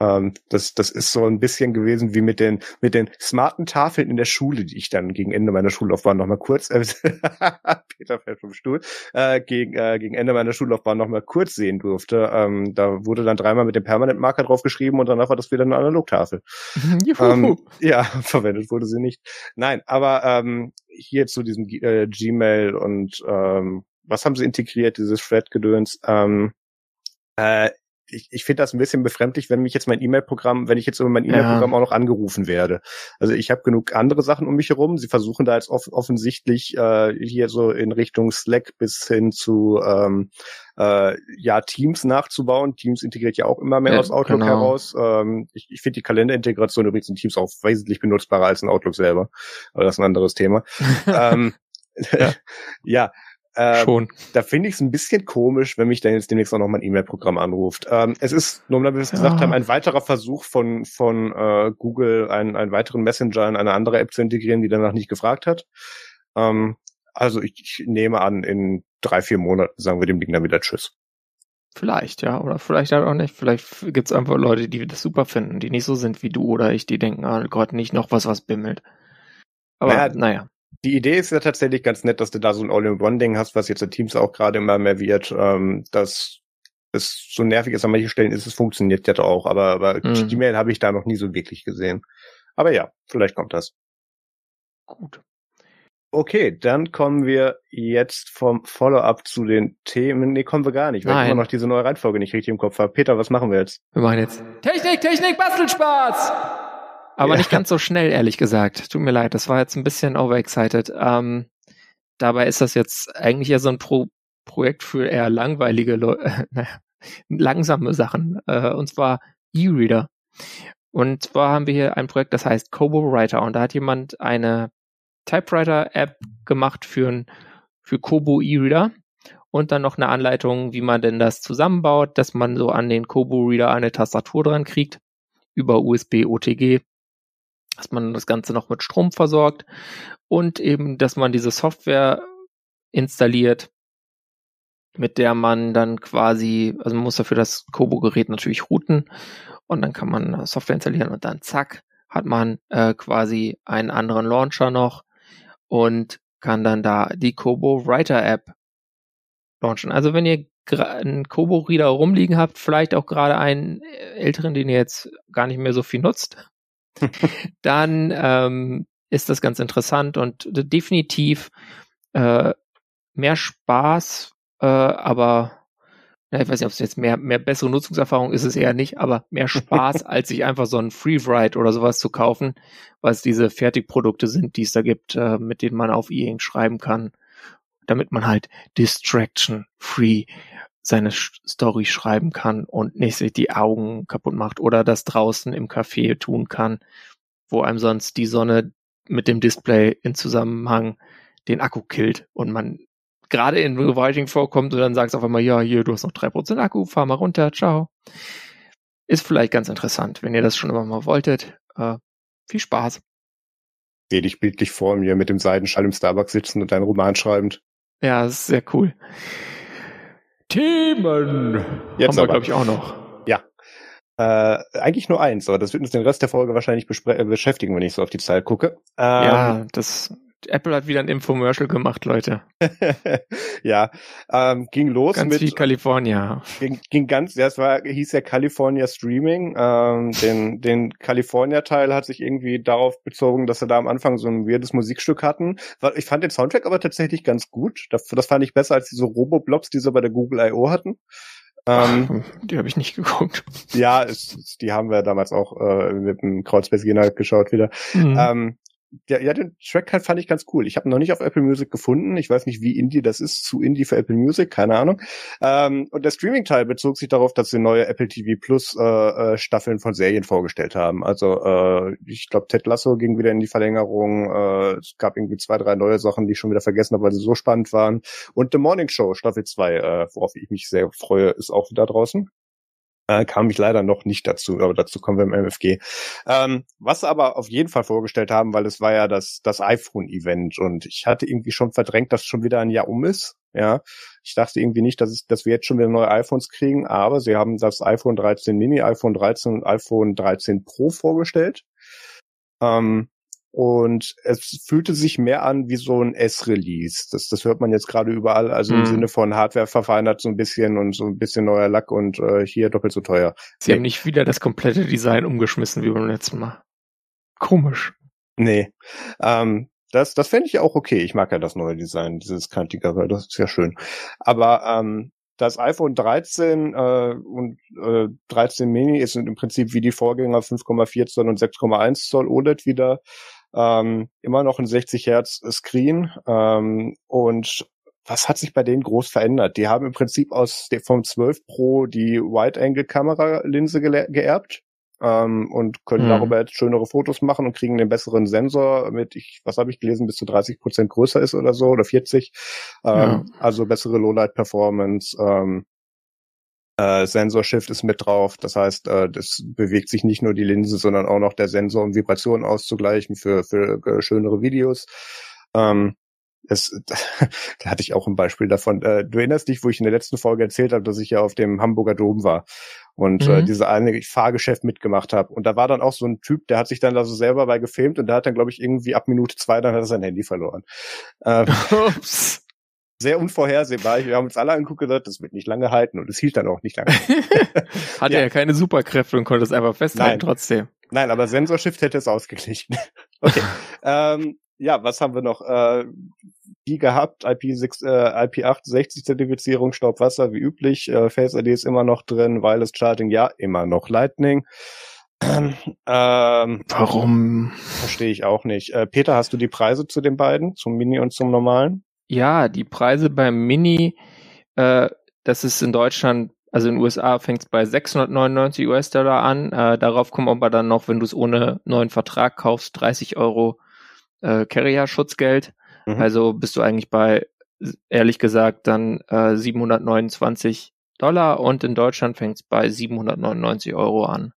Speaker 1: Ähm, das, das ist so ein bisschen gewesen wie mit den, mit den smarten Tafeln in der Schule, die ich dann gegen Ende meiner Schullaufbahn nochmal kurz, äh, Peter fällt vom Stuhl, äh, gegen, äh, gegen Ende meiner Schullaufbahn nochmal kurz sehen durfte. Ähm, da wurde dann dreimal mit dem Permanent-Marker draufgeschrieben und danach war das wieder eine Analogtafel. ähm, ja, verwendet wurde sie nicht. Nein, aber ähm, hier zu diesem äh, Gmail und ähm, was haben sie integriert, dieses Thread-Gedöns? Ähm, äh, ich, ich finde das ein bisschen befremdlich, wenn mich jetzt mein E-Mail-Programm, wenn ich jetzt über mein E-Mail-Programm ja. auch noch angerufen werde. Also ich habe genug andere Sachen um mich herum. Sie versuchen da jetzt off offensichtlich äh, hier so in Richtung Slack bis hin zu ähm, äh, ja Teams nachzubauen. Teams integriert ja auch immer mehr ja, aus Outlook genau. heraus. Ähm, ich ich finde die Kalenderintegration übrigens in Teams auch wesentlich benutzbarer als in Outlook selber. Aber das ist ein anderes Thema. ähm, ja. ja, ähm, Schon. Da finde ich es ein bisschen komisch, wenn mich dann jetzt demnächst auch noch mein E-Mail-Programm anruft. Ähm, es ist, nur weil wir es ja. gesagt haben, ein weiterer Versuch von, von äh, Google, einen, einen weiteren Messenger in eine andere App zu integrieren, die danach nicht gefragt hat. Ähm, also ich, ich nehme an, in drei, vier Monaten sagen wir dem Ding dann wieder Tschüss.
Speaker 2: Vielleicht, ja, oder vielleicht halt auch nicht. Vielleicht gibt's einfach Leute, die das super finden, die nicht so sind wie du oder ich, die denken, ah Gott, nicht noch was, was bimmelt.
Speaker 1: Aber naja, naja. Die Idee ist ja tatsächlich ganz nett, dass du da so ein All-in-One-Ding hast, was jetzt in Teams auch gerade immer mehr wird. Ähm, das ist so nervig ist an manchen Stellen ist, es funktioniert ja auch, aber, aber mhm. Gmail habe ich da noch nie so wirklich gesehen. Aber ja, vielleicht kommt das.
Speaker 2: Gut.
Speaker 1: Okay, dann kommen wir jetzt vom Follow-up zu den Themen. Nee, kommen wir gar nicht, weil Nein. ich immer noch diese neue Reihenfolge nicht richtig im Kopf habe. Peter, was machen wir jetzt?
Speaker 2: Wir machen jetzt Technik, Technik, Bastelspaß! Aber ja. nicht ganz so schnell, ehrlich gesagt. Tut mir leid, das war jetzt ein bisschen overexcited. Ähm, dabei ist das jetzt eigentlich ja so ein Pro Projekt für eher langweilige, Le äh, naja, langsame Sachen. Äh, und zwar E-Reader. Und zwar haben wir hier ein Projekt, das heißt Kobo Writer. Und da hat jemand eine Typewriter-App gemacht für, ein, für Kobo E-Reader. Und dann noch eine Anleitung, wie man denn das zusammenbaut, dass man so an den Kobo Reader eine Tastatur dran kriegt über USB OTG dass man das Ganze noch mit Strom versorgt und eben, dass man diese Software installiert, mit der man dann quasi, also man muss dafür das Kobo-Gerät natürlich routen und dann kann man Software installieren und dann zack, hat man äh, quasi einen anderen Launcher noch und kann dann da die Kobo Writer App launchen. Also wenn ihr einen Kobo Reader rumliegen habt, vielleicht auch gerade einen älteren, den ihr jetzt gar nicht mehr so viel nutzt, dann ähm, ist das ganz interessant und definitiv äh, mehr Spaß, äh, aber ja, ich weiß nicht, ob es jetzt mehr, mehr bessere Nutzungserfahrung ist es eher nicht, aber mehr Spaß, als sich einfach so ein Free-Write oder sowas zu kaufen, weil es diese Fertigprodukte sind, die es da gibt, äh, mit denen man auf E-Ink schreiben kann, damit man halt distraction-free seine Story schreiben kann und nicht sich die Augen kaputt macht oder das draußen im Café tun kann, wo einem sonst die Sonne mit dem Display in Zusammenhang den Akku killt und man gerade in Rewriting vorkommt und dann sagst auf einmal, ja, hier, du hast noch drei Prozent Akku, fahr mal runter, ciao. ist vielleicht ganz interessant, wenn ihr das schon immer mal wolltet. Äh, viel Spaß.
Speaker 1: Sehe dich bildlich vor mir mit dem Seidenschall im Starbucks sitzen und deinen Roman schreibend.
Speaker 2: Ja, ist sehr cool. Themen
Speaker 1: Jetzt
Speaker 2: haben wir, glaube ich, auch noch.
Speaker 1: Ja. Äh, eigentlich nur eins, aber das wird uns den Rest der Folge wahrscheinlich äh, beschäftigen, wenn ich so auf die Zeit gucke. Ähm,
Speaker 2: ja, das Apple hat wieder ein Infomercial gemacht, Leute.
Speaker 1: ja, ähm, ging los
Speaker 2: Ganz
Speaker 1: mit
Speaker 2: wie California.
Speaker 1: ging, ging ganz, ja, es war, hieß ja California Streaming. Ähm, den, den California-Teil hat sich irgendwie darauf bezogen, dass sie da am Anfang so ein weirdes Musikstück hatten. Ich fand den Soundtrack aber tatsächlich ganz gut. Das, das fand ich besser als diese Roboblobs, die sie bei der Google I.O. hatten. Ähm,
Speaker 2: Die habe ich nicht geguckt.
Speaker 1: ja, es- die haben wir damals auch äh, mit dem Kreuzberg geschaut wieder.
Speaker 2: Mhm.
Speaker 1: Ähm, ja, ja, den Track halt fand ich ganz cool. Ich habe noch nicht auf Apple Music gefunden. Ich weiß nicht, wie Indie das ist, zu Indie für Apple Music, keine Ahnung. Ähm, und der Streaming-Teil bezog sich darauf, dass sie neue Apple TV Plus äh, äh, Staffeln von Serien vorgestellt haben. Also äh, ich glaube, Ted Lasso ging wieder in die Verlängerung. Äh, es gab irgendwie zwei, drei neue Sachen, die ich schon wieder vergessen habe, weil sie so spannend waren. Und The Morning Show Staffel 2, äh, worauf ich mich sehr freue, ist auch wieder draußen. Äh, kam ich leider noch nicht dazu, aber dazu kommen wir im MFG. Ähm, was aber auf jeden Fall vorgestellt haben, weil es war ja das, das iPhone-Event und ich hatte irgendwie schon verdrängt, dass schon wieder ein Jahr um ist. Ja, ich dachte irgendwie nicht, dass, es, dass wir jetzt schon wieder neue iPhones kriegen, aber sie haben das iPhone 13 Mini, iPhone 13 und iPhone 13 Pro vorgestellt. Ähm, und es fühlte sich mehr an wie so ein S-Release. Das, das hört man jetzt gerade überall, also im
Speaker 2: Mhm.
Speaker 1: Sinne von Hardware verfeinert so ein bisschen und so ein bisschen neuer Lack und äh, hier doppelt so teuer.
Speaker 2: Sie
Speaker 1: nee.
Speaker 2: haben nicht wieder das komplette Design umgeschmissen wie beim letzten Mal. Komisch.
Speaker 1: Nee. Ähm, das, das fände ich auch okay. Ich mag ja das neue Design, dieses kantigere, das ist ja schön. Aber ähm, das iPhone 13 äh, und äh, 13 Mini ist im Prinzip wie die Vorgänger 5,4 Zoll und 6,1 Zoll OLED wieder. Ähm, immer noch ein 60 Hertz Screen. Ähm, und was hat sich bei denen groß verändert? Die haben im Prinzip aus der, vom 12 Pro die Wide-Angle-Kamera-Linse gele- geerbt ähm, und können
Speaker 2: Mhm.
Speaker 1: darüber jetzt schönere Fotos machen und kriegen den besseren Sensor mit, ich, was habe ich gelesen, bis zu 30 Prozent größer ist oder so oder 40. Ähm, Also bessere Lowlight-Performance. Ähm, äh, Sensor Shift ist mit drauf. Das heißt, äh, das bewegt sich nicht nur die Linse, sondern auch noch der Sensor, um Vibrationen auszugleichen für, für äh, schönere Videos. Ähm, es, da hatte ich auch ein Beispiel davon. Äh, du erinnerst dich, wo ich in der letzten Folge erzählt habe, dass ich ja auf dem Hamburger Dom war und äh,
Speaker 2: Mhm.
Speaker 1: diese eine Fahrgeschäft mitgemacht habe. Und da war dann auch so ein Typ, der hat sich dann da so selber bei gefilmt und der hat dann, glaube ich, irgendwie ab Minute zwei, dann hat er sein Handy verloren. Äh,
Speaker 2: Ups.
Speaker 1: Sehr unvorhersehbar. Wir haben uns alle angeguckt und gesagt, das wird nicht lange halten und es hielt dann auch nicht lange.
Speaker 2: Hatte
Speaker 1: Ja.
Speaker 2: ja. keine Superkräfte und konnte es einfach festhalten
Speaker 1: Nein.
Speaker 2: trotzdem.
Speaker 1: Nein, aber Sensorshift hätte es ausgeglichen. Okay. ähm, ja, was haben wir noch? Äh, die gehabt, IP6, äh, IP68 Zertifizierung, Staubwasser wie üblich, äh, Face ID ist immer noch drin, Wireless Charging, ja, immer noch Lightning. ähm,
Speaker 2: Warum?
Speaker 1: verstehe ich auch nicht. Äh, Peter, hast du die Preise zu den beiden, zum Mini und zum normalen?
Speaker 2: Ja, die Preise beim Mini, äh, das ist in Deutschland, also in den USA fängt es bei 699 US-Dollar an. Äh, darauf kommen aber dann noch, wenn du es ohne neuen Vertrag kaufst, 30 Euro äh, Carrier-Schutzgeld.
Speaker 1: Mhm.
Speaker 2: Also bist du eigentlich bei, ehrlich gesagt, dann äh, 729 Dollar und in Deutschland fängt es bei 799 Euro an.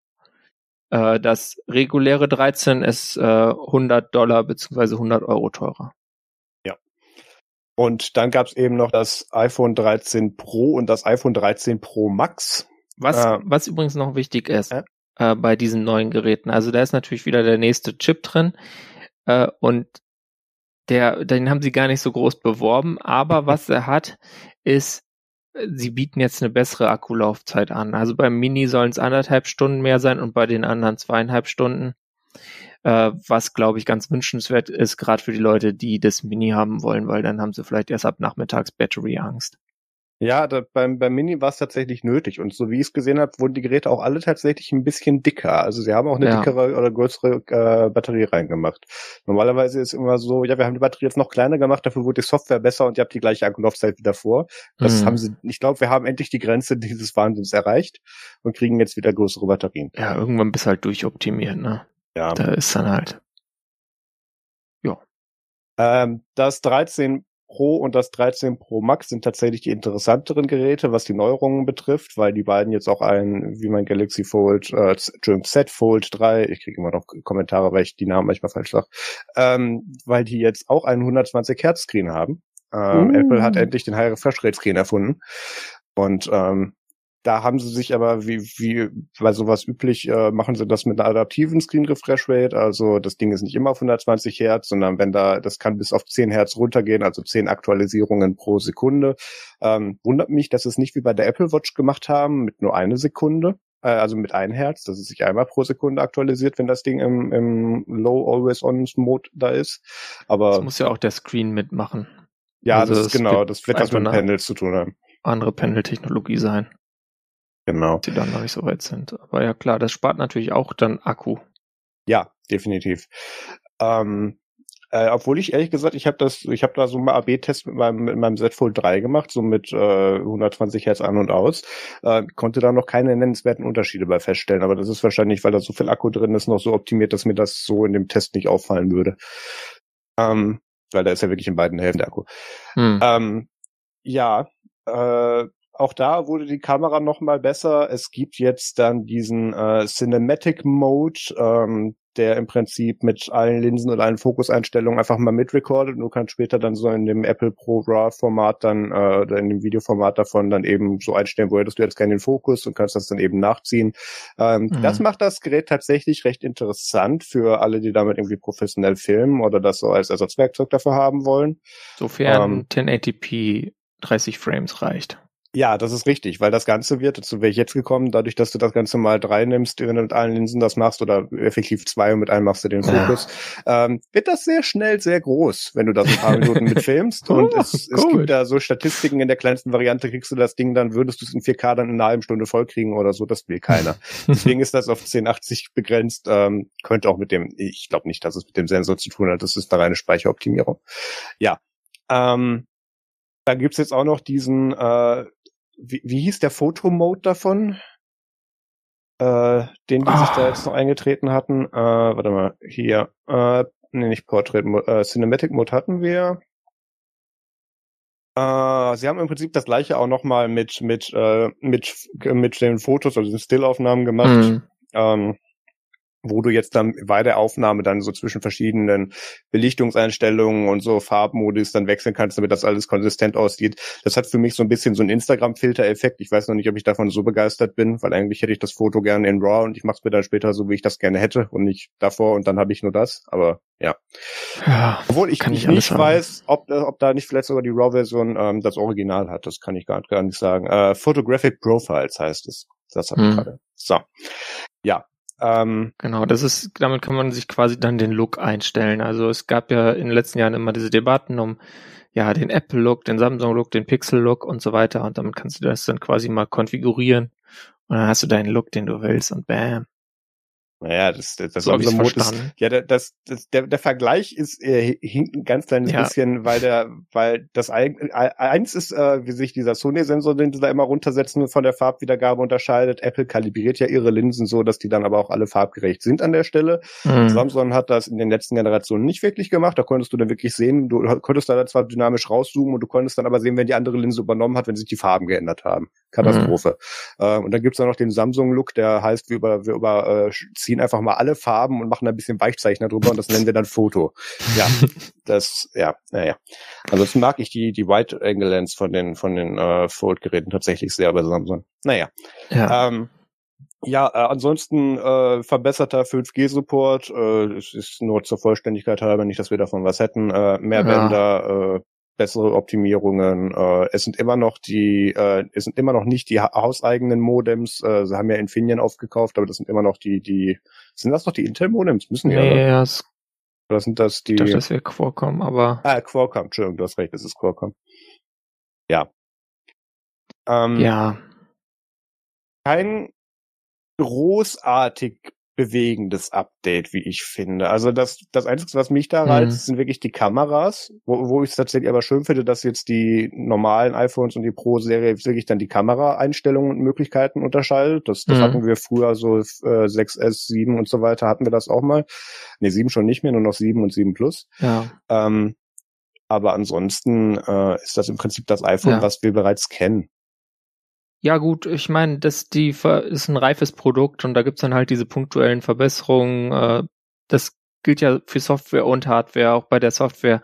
Speaker 2: Äh, das reguläre 13 ist äh, 100 Dollar beziehungsweise 100 Euro teurer.
Speaker 1: Und dann gab es eben noch das iPhone 13 Pro und das iPhone 13 Pro Max.
Speaker 2: Was,
Speaker 1: Ähm.
Speaker 2: was übrigens noch wichtig ist
Speaker 1: Ja.
Speaker 2: äh, bei diesen neuen Geräten, also da ist natürlich wieder der nächste Chip drin äh, und der, den haben sie gar nicht so groß beworben, aber was er hat, ist, äh, sie bieten jetzt eine bessere Akkulaufzeit an. Also beim Mini sollen es anderthalb Stunden mehr sein und bei den anderen zweieinhalb Stunden. Äh, was, glaube ich, ganz wünschenswert ist, gerade für die Leute, die das Mini haben wollen, weil dann haben sie vielleicht erst ab nachmittags Battery-Angst.
Speaker 1: Ja, da, beim, beim Mini war es tatsächlich nötig. Und so wie ich es gesehen habe, wurden die Geräte auch alle tatsächlich ein bisschen dicker. Also sie haben auch eine
Speaker 2: Ja.
Speaker 1: dickere oder größere äh, Batterie reingemacht. Normalerweise ist immer so, ja, wir haben die Batterie jetzt noch kleiner gemacht, dafür wurde die Software besser und ihr habt die gleiche Akkulaufzeit wie davor. Das
Speaker 2: Mhm.
Speaker 1: haben sie, ich glaube, wir haben endlich die Grenze dieses Wahnsinns erreicht und kriegen jetzt wieder größere Batterien.
Speaker 2: Ja, irgendwann bist halt durchoptimiert, ne?
Speaker 1: Ja.
Speaker 2: Da ist dann halt.
Speaker 1: Ähm, das 13 Pro und das 13 Pro Max sind tatsächlich die interessanteren Geräte, was die Neuerungen betrifft, weil die beiden jetzt auch ein, wie mein Galaxy Fold, äh, Z Fold 3, ich kriege immer noch Kommentare, weil ich die Namen manchmal falsch sage, ähm, weil die jetzt auch einen 120 Hertz Screen haben. Ähm, uh. Apple hat endlich den High Refresh Rate Screen erfunden. Und ähm, da haben sie sich aber, wie, wie bei sowas üblich, äh, machen sie das mit einer adaptiven Screen Refresh Rate. Also das Ding ist nicht immer auf 120 Hertz, sondern wenn da, das kann bis auf 10 Hertz runtergehen, also 10 Aktualisierungen pro Sekunde. Ähm, wundert mich, dass sie es nicht wie bei der Apple Watch gemacht haben, mit nur eine Sekunde. Äh, also mit einem Hertz, dass es sich einmal pro Sekunde aktualisiert, wenn das Ding im, im Low Always On Mode da ist. Aber. Das
Speaker 2: muss ja auch der Screen mitmachen.
Speaker 1: Ja, also das ist genau, das wird das mit Panels zu tun haben.
Speaker 2: Andere Panel-Technologie sein.
Speaker 1: Genau.
Speaker 2: Die dann noch nicht so weit sind. Aber ja klar, das spart natürlich auch dann Akku.
Speaker 1: Ja, definitiv. Ähm, äh, obwohl ich ehrlich gesagt, ich habe das, ich habe da so mal AB-Test mit meinem, mit meinem Z Fold 3 gemacht, so mit äh, 120 Hertz an und aus. Äh, konnte da noch keine nennenswerten Unterschiede bei feststellen, aber das ist wahrscheinlich, weil da so viel Akku drin ist, noch so optimiert, dass mir das so in dem Test nicht auffallen würde. Ähm, weil da ist ja wirklich in beiden Hälften der Akku. Hm. Ähm, ja, äh, auch da wurde die Kamera noch mal besser. Es gibt jetzt dann diesen äh, Cinematic Mode, ähm, der im Prinzip mit allen Linsen und allen Fokuseinstellungen einfach mal mitrecordet und du kannst später dann so in dem Apple Pro RAW Format dann äh, oder in dem Videoformat davon dann eben so einstellen, wo hättest du jetzt gerne den Fokus und kannst das dann eben nachziehen. Ähm, mhm. Das macht das Gerät tatsächlich recht interessant für alle, die damit irgendwie professionell filmen oder das so als Ersatzwerkzeug dafür haben wollen.
Speaker 2: Sofern ähm, 1080p 30 Frames reicht.
Speaker 1: Ja, das ist richtig, weil das Ganze wird, dazu wäre ich jetzt gekommen, dadurch, dass du das Ganze mal drei nimmst, wenn du mit allen Linsen das machst, oder effektiv zwei und mit einem machst du den Fokus, ja. ähm, wird das sehr schnell sehr groß, wenn du das ein paar Minuten mitfilmst. Und oh, es, es gibt da so Statistiken in der kleinsten Variante, kriegst du das Ding dann, würdest du es in 4K dann in einer halben Stunde vollkriegen oder so, das will keiner. Deswegen ist das auf 1080 begrenzt, ähm, könnte auch mit dem, ich glaube nicht, dass es mit dem Sensor zu tun hat, das ist da reine Speicheroptimierung. Ja. Ähm, da gibt's jetzt auch noch diesen äh, wie, wie hieß der Fotomode davon? Äh, den die ah. sich da ah. jetzt noch eingetreten hatten. Äh, warte mal, hier. Äh, nee, nicht Portrait Mode, äh, Cinematic Mode hatten wir. Äh, sie haben im Prinzip das gleiche auch nochmal mit, mit, äh, mit, mit den Fotos, also den Stillaufnahmen gemacht. Mhm. Ähm, wo du jetzt dann bei der Aufnahme dann so zwischen verschiedenen Belichtungseinstellungen und so Farbmodus dann wechseln kannst, damit das alles konsistent aussieht. Das hat für mich so ein bisschen so einen Instagram-Filter-Effekt. Ich weiß noch nicht, ob ich davon so begeistert bin, weil eigentlich hätte ich das Foto gerne in RAW und ich mache es mir dann später so, wie ich das gerne hätte und nicht davor und dann habe ich nur das. Aber ja. ja Obwohl ich, ich nicht weiß, ob, ob da nicht vielleicht sogar die RAW-Version ähm, das Original hat. Das kann ich gar, gar nicht sagen. Äh, Photographic Profiles heißt es. Das habe ich hm. gerade. So. Ja,
Speaker 2: ähm, genau, das ist, damit kann man sich quasi dann den Look einstellen. Also es gab ja in den letzten Jahren immer diese Debatten um ja den Apple-Look, den Samsung-Look, den Pixel-Look und so weiter. Und damit kannst du das dann quasi mal konfigurieren. Und dann hast du deinen Look, den du willst und bam.
Speaker 1: Naja, das, das, das so unser Mode ist, ja, das, das, der, der Vergleich ist äh, hinkt ein ganz kleines ja. bisschen, weil der, weil das eins ist, äh, wie sich dieser Sony-Sensor, den sie da immer runtersetzen, von der Farbwiedergabe unterscheidet. Apple kalibriert ja ihre Linsen so, dass die dann aber auch alle farbgerecht sind an der Stelle. Mhm. Samsung hat das in den letzten Generationen nicht wirklich gemacht. Da konntest du dann wirklich sehen, du konntest da zwar dynamisch rauszoomen und du konntest dann aber sehen, wenn die andere Linse übernommen hat, wenn sich die Farben geändert haben. Katastrophe. Mhm. Äh, und dann gibt's auch noch den Samsung-Look, der heißt, wir über, wir über äh, ziehen einfach mal alle Farben und machen ein bisschen Weichzeichner drüber und das nennen wir dann Foto. Ja, das, ja, naja. Ansonsten mag ich die, die Wide Angle Lens von den, von den äh, Fold-Geräten tatsächlich sehr bei Samsung. Naja. Ja. Ähm, ja, äh, ansonsten äh, verbesserter 5G-Support. Äh, es ist nur zur Vollständigkeit halber, nicht, dass wir davon was hätten. Äh, mehr ja. Bänder, äh, bessere Optimierungen. Äh, es sind immer noch die, äh, es sind immer noch nicht die hauseigenen Modems. Äh, sie haben ja Infineon aufgekauft, aber das sind immer noch die, die, sind das noch die Intel-Modems? Müssen ja.
Speaker 2: Nee, es
Speaker 1: oder sind das die? Ich
Speaker 2: dachte, das wäre Qualcomm, aber.
Speaker 1: Ah, Qualcomm, Entschuldigung, du hast recht, das ist Qualcomm. Ja.
Speaker 2: Ähm, ja.
Speaker 1: Kein großartig bewegendes Update, wie ich finde. Also das, das Einzige, was mich da reizt, mhm. sind wirklich die Kameras, wo, wo ich es tatsächlich aber schön finde, dass jetzt die normalen iPhones und die Pro-Serie wirklich dann die Kameraeinstellungen und Möglichkeiten unterscheidet. Das, das mhm. hatten wir früher so äh, 6S, 7 und so weiter, hatten wir das auch mal. Ne, 7 schon nicht mehr, nur noch 7 und 7 Plus.
Speaker 2: Ja.
Speaker 1: Ähm, Aber ansonsten äh, ist das im Prinzip das iPhone, ja. was wir bereits kennen.
Speaker 2: Ja gut, ich meine, das die ist ein reifes Produkt und da gibt's dann halt diese punktuellen Verbesserungen. Äh, das gilt ja für Software und Hardware. Auch bei der Software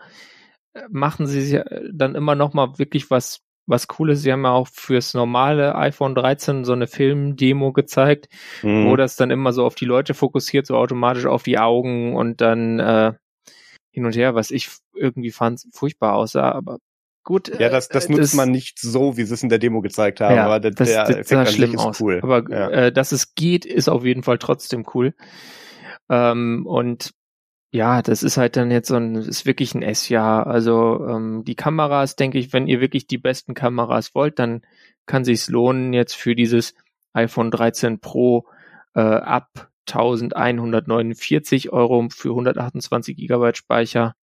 Speaker 2: äh, machen sie dann immer noch mal wirklich was was Cooles. Sie haben ja auch fürs normale iPhone 13 so eine Filmdemo gezeigt, mhm. wo das dann immer so auf die Leute fokussiert, so automatisch auf die Augen und dann äh, hin und her, was ich irgendwie fand furchtbar aussah, aber gut.
Speaker 1: Ja, das, das äh, nutzt das, man nicht so, wie sie es in der Demo gezeigt haben, ja, aber der, das, der
Speaker 2: das sah schlimm aus. cool. Aber ja. äh, dass es geht, ist auf jeden Fall trotzdem cool. Ähm, und ja, das ist halt dann jetzt so ein, ist wirklich ein S-Jahr. Also ähm, die Kameras, denke ich, wenn ihr wirklich die besten Kameras wollt, dann kann sich's lohnen, jetzt für dieses iPhone 13 Pro äh, ab 1149 Euro für 128 Gigabyte Speicher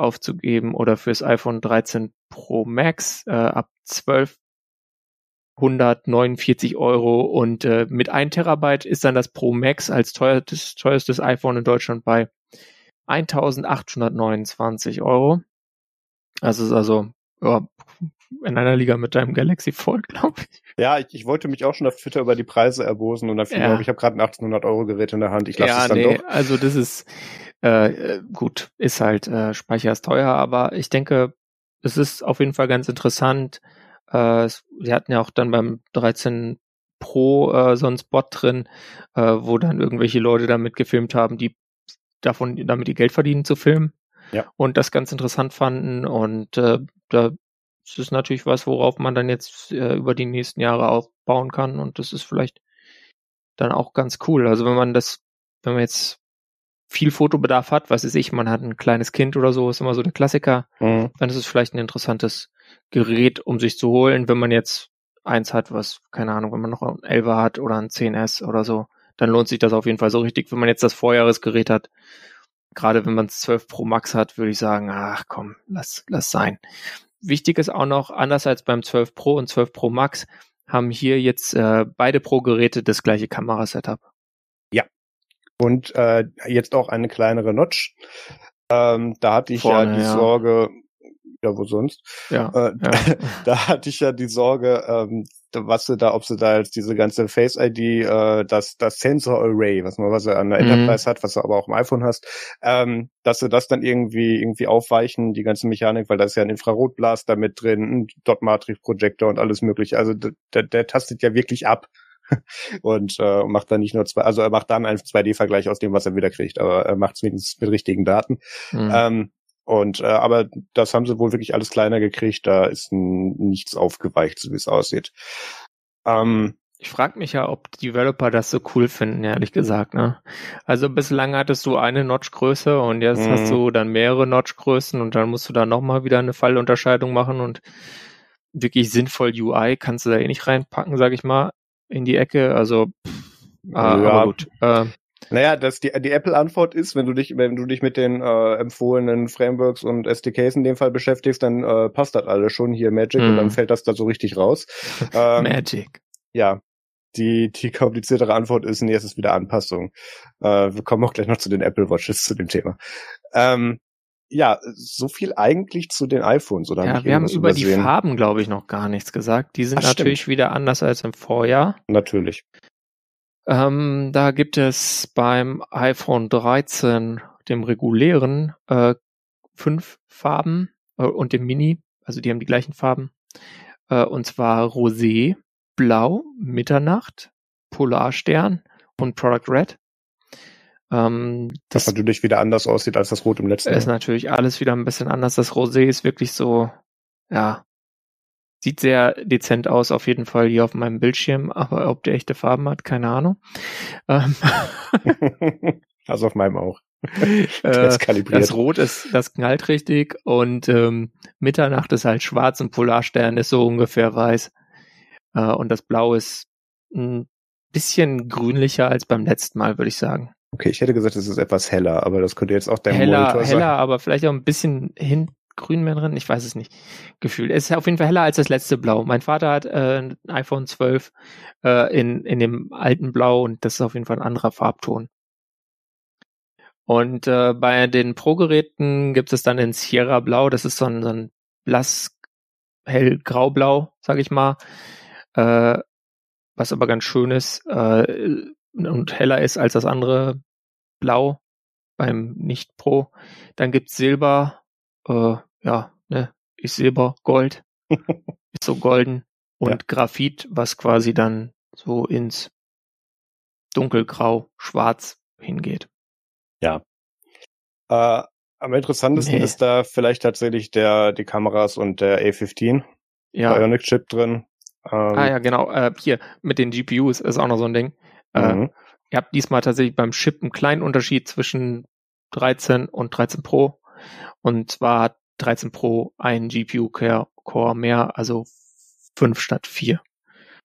Speaker 2: aufzugeben oder fürs iPhone 13 Pro Max äh, ab 1249 Euro und äh, mit 1 Terabyte ist dann das Pro Max als teuerstes, teuerstes iPhone in Deutschland bei 1829 Euro. Also ist also ja, in einer Liga mit deinem Galaxy Fold, glaube ich.
Speaker 1: Ja, ich, ich wollte mich auch schon auf Twitter über die Preise erbosen und dann fiel ja. ich habe gerade ein 1800 Euro Gerät in der Hand. Ich lasse ja, es dann nee, doch.
Speaker 2: Also das ist äh, gut, ist halt äh, Speicher ist teuer, aber ich denke, es ist auf jeden Fall ganz interessant. Äh, wir hatten ja auch dann beim 13 Pro äh, so einen Spot drin, äh, wo dann irgendwelche Leute damit gefilmt haben, die davon damit die Geld verdienen zu filmen. Ja. Und das ganz interessant fanden. Und äh, da ist es natürlich was, worauf man dann jetzt äh, über die nächsten Jahre aufbauen kann. Und das ist vielleicht dann auch ganz cool. Also wenn man das, wenn man jetzt viel Fotobedarf hat, was weiß ich, man hat ein kleines Kind oder so, ist immer so der Klassiker, mhm. dann ist es vielleicht ein interessantes Gerät, um sich zu holen, wenn man jetzt eins hat, was, keine Ahnung, wenn man noch ein 11 hat oder ein 10S oder so, dann lohnt sich das auf jeden Fall so richtig. Wenn man jetzt das Vorjahresgerät hat, gerade wenn man es 12 Pro Max hat, würde ich sagen, ach komm, lass, lass sein. Wichtig ist auch noch, anders als beim 12 Pro und 12 Pro Max, haben hier jetzt äh, beide Pro-Geräte das gleiche Kamerasetup.
Speaker 1: Ja. Und äh, jetzt auch eine kleinere Notch. Ähm, da hatte ich Vorne, ja die ja. Sorge, ja, wo sonst? Ja, äh, ja. Da hatte ich ja die Sorge, ähm, was sie da, ob sie da jetzt diese ganze Face ID, äh, das, das Sensor Array, was man, was du an der mhm. Enterprise hat, was du aber auch im iPhone hast, ähm, dass sie das dann irgendwie, irgendwie aufweichen, die ganze Mechanik, weil da ist ja ein Infrarotblaster mit drin, ein Dot Matrix Projektor und alles mögliche. Also der, der tastet ja wirklich ab und äh, macht dann nicht nur zwei, also er macht dann einen 2D-Vergleich aus dem, was er wieder kriegt, aber er macht es wenigstens mit richtigen Daten. Mhm. Ähm, und äh, aber das haben sie wohl wirklich alles kleiner gekriegt. Da ist nichts aufgeweicht, so wie es aussieht.
Speaker 2: Ähm, ich frage mich ja, ob die Developer das so cool finden, ehrlich gesagt. Ne? Also bislang hattest du eine Notch-Größe und jetzt hast mhm. du dann mehrere Notch-Größen und dann musst du da nochmal wieder eine Fallunterscheidung machen und wirklich sinnvoll UI kannst du da eh nicht reinpacken, sag ich mal, in die Ecke. Also, pff, ah, ja. aber gut. Äh,
Speaker 1: naja, das die, die Apple-Antwort ist, wenn du dich, wenn du dich mit den äh, empfohlenen Frameworks und SDKs in dem Fall beschäftigst, dann äh, passt das alles schon hier Magic mm. und dann mhm. fällt das da so richtig raus.
Speaker 2: Ähm, Magic.
Speaker 1: Ja. Die, die kompliziertere Antwort ist, nee, es ist wieder Anpassung. Äh, wir kommen auch gleich noch zu den Apple Watches zu dem Thema. Ähm, ja, so viel eigentlich zu den iPhones, oder?
Speaker 2: Ja, wir haben über übersehen? die Farben, glaube ich, noch gar nichts gesagt. Die sind Ach, natürlich stimmt. wieder anders als im Vorjahr.
Speaker 1: Natürlich.
Speaker 2: Ähm, da gibt es beim iPhone 13, dem regulären, äh, fünf Farben äh, und dem Mini, also die haben die gleichen Farben. Äh, und zwar Rosé, Blau, Mitternacht, Polarstern und Product Red.
Speaker 1: Ähm, das Was natürlich wieder anders aussieht als das Rot im letzten
Speaker 2: Jahr. Ist natürlich alles wieder ein bisschen anders. Das Rosé ist wirklich so, ja, Sieht sehr dezent aus, auf jeden Fall hier auf meinem Bildschirm, aber ob der echte Farben hat, keine Ahnung. Ähm.
Speaker 1: also auf meinem auch.
Speaker 2: Äh, das Rot ist, das knallt richtig und ähm, Mitternacht ist halt schwarz und Polarstern ist so ungefähr weiß. Äh, und das Blau ist ein bisschen grünlicher als beim letzten Mal, würde ich sagen.
Speaker 1: Okay, ich hätte gesagt, es ist etwas heller, aber das könnte jetzt auch dein
Speaker 2: heller, Monitor sein. Heller, aber vielleicht auch ein bisschen hin, grün mehr drin, ich weiß es nicht, gefühlt. Es ist auf jeden Fall heller als das letzte Blau. Mein Vater hat äh, ein iPhone 12 äh, in, in dem alten Blau und das ist auf jeden Fall ein anderer Farbton. Und äh, bei den Pro-Geräten gibt es dann den Sierra Blau, das ist so ein, so ein blass hell graublau, sag ich mal, äh, was aber ganz schön ist äh, und heller ist als das andere Blau beim Nicht-Pro. Dann gibt's Silber, äh, ja, ne, ist Silber, Gold, ist so golden und ja. Graphit, was quasi dann so ins dunkelgrau, schwarz hingeht.
Speaker 1: Ja. Äh, am interessantesten nee. ist da vielleicht tatsächlich der, die Kameras und der A15. Ja. Bionic Chip drin.
Speaker 2: Ähm, ah ja, genau. Äh, hier, mit den GPUs ist auch noch so ein Ding. Äh, mhm. ihr habt diesmal tatsächlich beim Chip einen kleinen Unterschied zwischen 13 und 13 Pro. Und zwar hat 13 Pro ein GPU-Core mehr, also 5 statt 4.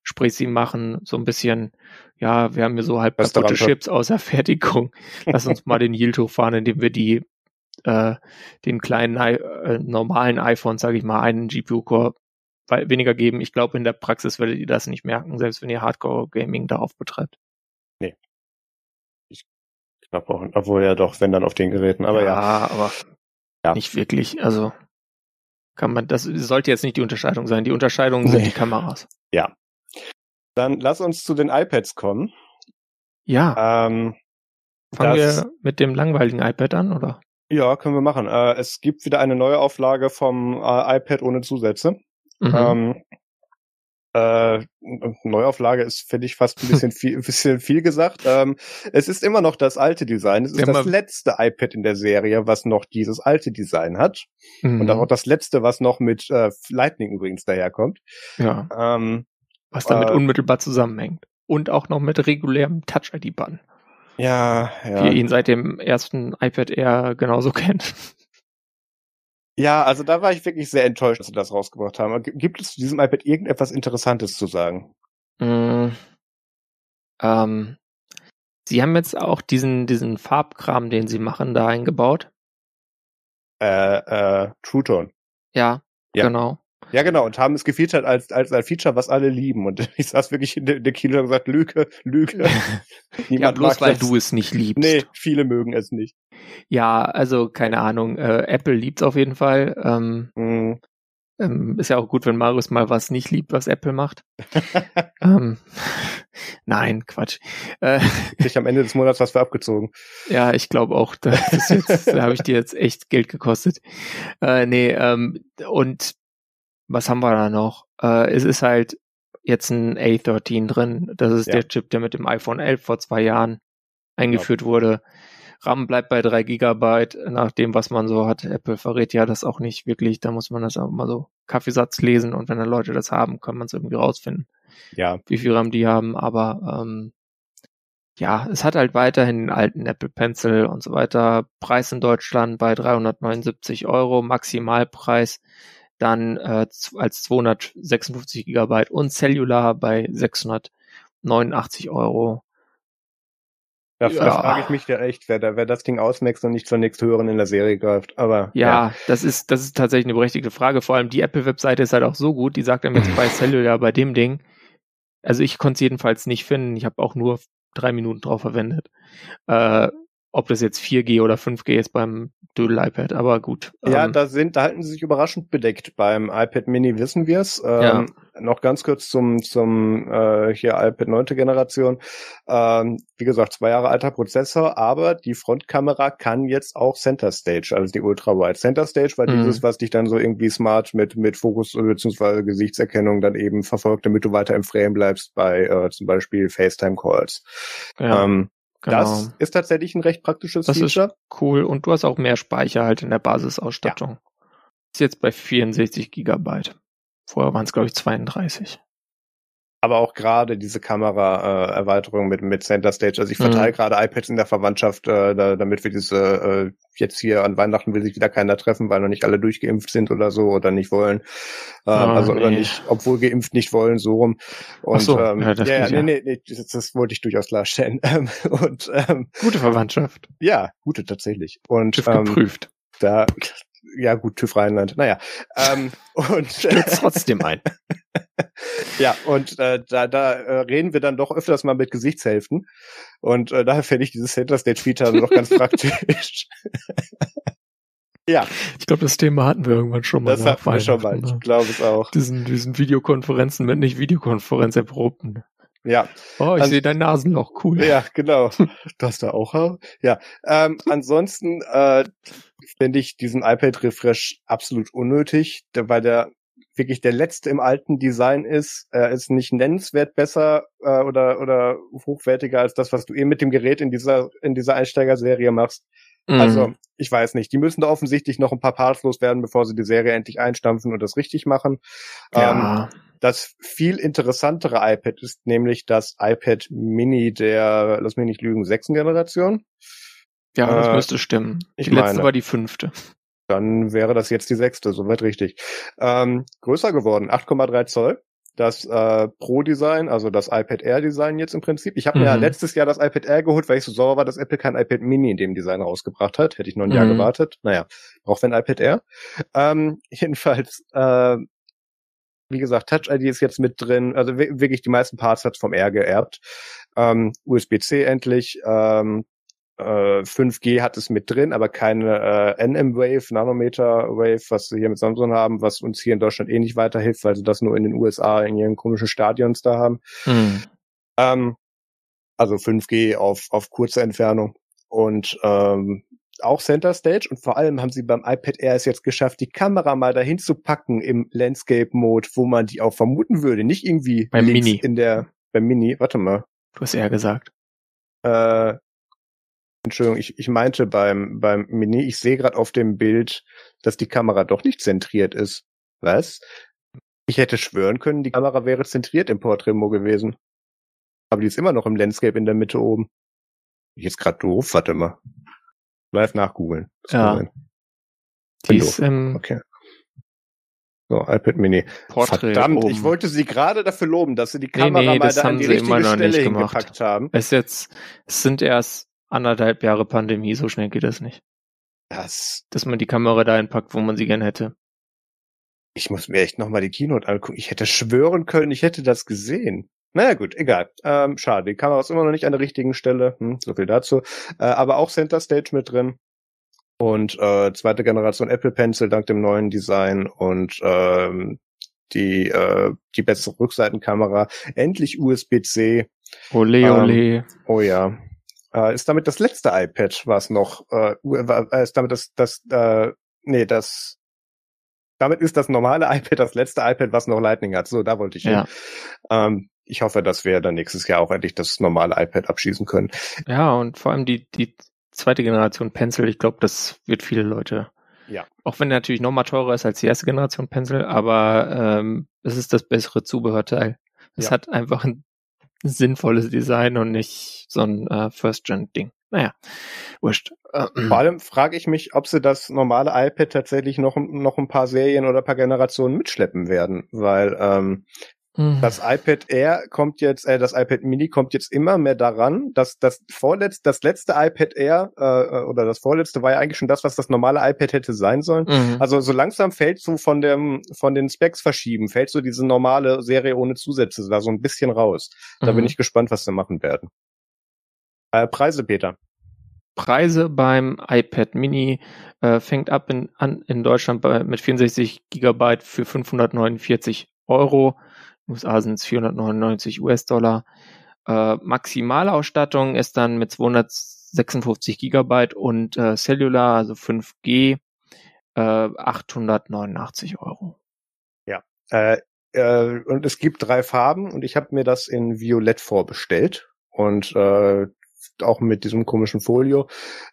Speaker 2: Sprich, sie machen so ein bisschen, ja, wir haben hier so halb kaputte Chips außer Fertigung. Lass uns mal den Yield hochfahren, indem wir die äh, den kleinen äh, normalen iPhone, sage ich mal, einen GPU-Core weniger geben. Ich glaube, in der Praxis werdet ihr das nicht merken, selbst wenn ihr Hardcore-Gaming darauf betreibt.
Speaker 1: Nee. Ich knapp auch, obwohl ja doch, wenn dann auf den Geräten, aber ja.
Speaker 2: Ja, aber ja. nicht wirklich. Also kann man, das sollte jetzt nicht die Unterscheidung sein. Die Unterscheidung sind nee. die Kameras.
Speaker 1: Ja. Dann lass uns zu den iPads kommen.
Speaker 2: Ja. Ähm, Fangen wir mit dem langweiligen iPad an, oder?
Speaker 1: Ja, können wir machen. Äh, es gibt wieder eine neue Auflage vom äh, iPad ohne Zusätze. Mhm. Ähm, äh, Neuauflage ist, finde ich, fast ein bisschen viel, ein bisschen viel gesagt. Ähm, es ist immer noch das alte Design. Es ist ja, das letzte iPad in der Serie, was noch dieses alte Design hat. Mhm. Und auch das letzte, was noch mit äh, Lightning übrigens daherkommt.
Speaker 2: Ja. Ähm, was damit äh, unmittelbar zusammenhängt. Und auch noch mit regulärem Touch-ID-Button.
Speaker 1: Ja,
Speaker 2: ja. Wie ihr ihn seit dem ersten iPad Air genauso kennt.
Speaker 1: Ja, also da war ich wirklich sehr enttäuscht, dass sie das rausgebracht haben. Gibt es zu diesem iPad irgendetwas Interessantes zu sagen?
Speaker 2: Mm, ähm, sie haben jetzt auch diesen, diesen Farbkram, den sie machen, da eingebaut.
Speaker 1: Äh, äh, True Tone.
Speaker 2: Ja, ja, genau.
Speaker 1: Ja, genau, und haben es gefeatured als, als ein Feature, was alle lieben. Und ich saß wirklich in der, der Kino und gesagt, Lüge, Lüge.
Speaker 2: ja, bloß weil das. du es nicht liebst. Nee,
Speaker 1: viele mögen es nicht.
Speaker 2: Ja, also keine Ahnung. Äh, Apple liebt es auf jeden Fall. Ähm, mm. ähm, ist ja auch gut, wenn Marius mal was nicht liebt, was Apple macht. ähm, nein, Quatsch.
Speaker 1: Äh, ich am Ende des Monats was für abgezogen.
Speaker 2: Ja, ich glaube auch. Da, da habe ich dir jetzt echt Geld gekostet. Äh, nee, ähm, und was haben wir da noch? Äh, es ist halt jetzt ein A13 drin. Das ist ja. der Chip, der mit dem iPhone 11 vor zwei Jahren eingeführt ja. wurde. RAM bleibt bei drei Gigabyte, nach dem, was man so hat. Apple verrät ja das auch nicht wirklich. Da muss man das auch mal so Kaffeesatz lesen und wenn dann Leute das haben, kann man es irgendwie rausfinden.
Speaker 1: Ja.
Speaker 2: Wie viel RAM die haben, aber ähm, ja, es hat halt weiterhin den alten Apple Pencil und so weiter. Preis in Deutschland bei 379 Euro, Maximalpreis dann äh, als 256 Gigabyte und Cellular bei 689 Euro.
Speaker 1: Da, ja. frage ich mich ja echt, wer, da, wer das Ding ausmaxt und nicht zur nächsthöheren in der Serie greift. Aber
Speaker 2: ja, ja, das ist das ist tatsächlich eine berechtigte Frage. Vor allem die Apple-Webseite ist halt auch so gut. Die sagt einem jetzt bei Cellular bei dem Ding. Also ich konnte es jedenfalls nicht finden. Ich habe auch nur drei Minuten drauf verwendet. Äh, ob das jetzt 4G oder 5G ist beim Doodle iPad, aber gut.
Speaker 1: Ja, ähm, da sind, da halten sie sich überraschend bedeckt. Beim iPad Mini wissen wir es. Ähm, ja. Noch ganz kurz zum, zum äh, hier iPad 9. Generation. Ähm, wie gesagt, zwei Jahre alter Prozessor, aber die Frontkamera kann jetzt auch Center Stage, also die Ultra-Wide. Center Stage war mhm. dieses, was dich dann so irgendwie smart mit, mit Fokus bzw. Gesichtserkennung dann eben verfolgt, damit du weiter im Frame bleibst bei äh, zum Beispiel FaceTime-Calls. Ja. Ähm, Genau. Das ist tatsächlich ein recht praktisches
Speaker 2: das Feature. Ist cool und du hast auch mehr Speicher halt in der Basisausstattung. Ja. Ist jetzt bei 64 Gigabyte. Vorher waren es glaube ich 32
Speaker 1: aber auch gerade diese Kamera-Erweiterung äh, mit, mit Center Stage. Also ich verteile mhm. gerade iPads in der Verwandtschaft, äh, da, damit wir diese, äh, jetzt hier an Weihnachten will sich wieder keiner treffen, weil noch nicht alle durchgeimpft sind oder so oder nicht wollen. Ähm, oh, also nee. oder nicht, obwohl geimpft nicht wollen, so rum. Und so, ähm, ja, das ja, ja, nee, nee, nee, das, das wollte ich durchaus klarstellen. und ähm,
Speaker 2: gute Verwandtschaft.
Speaker 1: Ja, gute tatsächlich. Und
Speaker 2: TÜV ähm, geprüft.
Speaker 1: Da, ja gut, TÜV Rheinland, naja. Ähm, und
Speaker 2: stürzt trotzdem ein.
Speaker 1: ja, und äh, da, da äh, reden wir dann doch öfters mal mit Gesichtshälften. Und äh, daher fände ich dieses Center Stage Feature noch ganz praktisch.
Speaker 2: ja. Ich glaube, das Thema hatten wir irgendwann schon mal.
Speaker 1: Das hatten wir schon mal, ich glaube es auch.
Speaker 2: Diesen, diesen Videokonferenzen mit nicht Videokonferenz erprobten.
Speaker 1: Ja.
Speaker 2: Oh, ich An sehe dein Nasenloch, cool.
Speaker 1: Ja, genau. Das da auch. Ja. Ähm, ansonsten äh, finde ich diesen iPad-Refresh absolut unnötig, weil der wirklich der letzte im alten Design ist. Er ist nicht nennenswert besser äh, oder oder hochwertiger als das, was du eben mit dem Gerät in dieser in dieser Einsteigerserie machst. Mhm. Also ich weiß nicht. Die müssen da offensichtlich noch ein paar Parts loswerden, bevor sie die Serie endlich einstampfen und das richtig machen. Ja. Ähm, das viel interessantere iPad ist nämlich das iPad Mini der, lass mich nicht lügen, sechsten Generation.
Speaker 2: Ja, das äh, müsste stimmen. Die letzte meine, war die fünfte.
Speaker 1: Dann wäre das jetzt die sechste, soweit richtig. Ähm, größer geworden, 8,3 Zoll. Das äh, Pro-Design, also das iPad Air-Design jetzt im Prinzip. Ich habe mhm. mir ja letztes Jahr das iPad Air geholt, weil ich so sauer war, dass Apple kein iPad Mini in dem Design rausgebracht hat. Hätte ich noch ein mhm. Jahr gewartet. Naja, braucht ein iPad Air. Ähm, jedenfalls äh, wie gesagt, Touch ID ist jetzt mit drin. Also wirklich die meisten Parts hat vom R geerbt. Ähm, USB-C endlich. Ähm, äh, 5G hat es mit drin, aber keine äh, NM-Wave, Nanometer-Wave, was sie hier mit Samsung haben, was uns hier in Deutschland eh nicht weiterhilft, weil sie das nur in den USA in ihren komischen Stadions da haben. Hm. Ähm, also 5G auf, auf kurze Entfernung. Und ähm, auch Center Stage und vor allem haben sie beim iPad Air es jetzt geschafft, die Kamera mal dahin zu packen im Landscape-Mode, wo man die auch vermuten würde. Nicht irgendwie
Speaker 2: beim Mini.
Speaker 1: in der, beim Mini, warte mal.
Speaker 2: Du hast eher gesagt.
Speaker 1: Äh, Entschuldigung, ich, ich meinte beim, beim Mini, ich sehe gerade auf dem Bild, dass die Kamera doch nicht zentriert ist. Was? Ich hätte schwören können, die Kamera wäre zentriert im Portremo gewesen. Aber die ist immer noch im Landscape in der Mitte oben. Jetzt gerade doof, warte mal. Live nachgoogeln.
Speaker 2: Ja.
Speaker 1: Die ist, ähm, okay. So, iPad Mini.
Speaker 2: Portrait
Speaker 1: Verdammt, oben. ich wollte sie gerade dafür loben, dass sie die Kamera nee, nee,
Speaker 2: mal da
Speaker 1: an die richtige Stelle hingepackt
Speaker 2: haben. Es, jetzt, es sind erst anderthalb Jahre Pandemie, so schnell geht das nicht.
Speaker 1: Das,
Speaker 2: dass man die Kamera da einpackt, wo man sie gern hätte.
Speaker 1: Ich muss mir echt nochmal die Keynote angucken. Ich hätte schwören können, ich hätte das gesehen. Naja gut, egal. Ähm, schade, die Kamera ist immer noch nicht an der richtigen Stelle. Hm, so viel dazu. Äh, aber auch Center Stage mit drin. Und äh, zweite Generation Apple Pencil dank dem neuen Design und ähm, die äh, die bessere Rückseitenkamera. Endlich USB-C.
Speaker 2: Ole, ähm, ole.
Speaker 1: Oh ja. Äh, ist damit das letzte iPad, was noch äh, äh, ist damit das das äh, nee das damit ist das normale iPad das letzte iPad, was noch Lightning hat. So, da wollte ich hin. Ja. Ähm, ich hoffe, dass wir dann nächstes Jahr auch endlich das normale iPad abschließen können.
Speaker 2: Ja, und vor allem die, die zweite Generation Pencil, ich glaube, das wird viele Leute.
Speaker 1: Ja.
Speaker 2: Auch wenn er natürlich nochmal teurer ist als die erste Generation Pencil, aber ähm, es ist das bessere Zubehörteil. Es ja. hat einfach ein sinnvolles Design und nicht so ein äh, First-Gen-Ding. Naja, wurscht.
Speaker 1: Vor allem frage ich mich, ob sie das normale iPad tatsächlich noch, noch ein paar Serien oder ein paar Generationen mitschleppen werden, weil ähm, Mhm. Das iPad Air kommt jetzt, äh, das iPad Mini kommt jetzt immer mehr daran, dass das vorletzte, das letzte iPad Air äh, oder das vorletzte war ja eigentlich schon das, was das normale iPad hätte sein sollen. Mhm. Also so langsam fällt so von dem von den Specs verschieben, fällt so diese normale Serie ohne Zusätze da so ein bisschen raus. Da mhm. bin ich gespannt, was sie machen werden. Äh, Preise, Peter.
Speaker 2: Preise beim iPad Mini äh, fängt ab in, an in Deutschland bei, mit 64 Gigabyte für 549 Euro. USA sind es 499 US-Dollar. Äh, Maximalausstattung ist dann mit 256 Gigabyte und äh, Cellular, also 5G, äh, 889 Euro.
Speaker 1: Ja, äh, äh, und es gibt drei Farben und ich habe mir das in Violett vorbestellt und äh, auch mit diesem komischen Folio.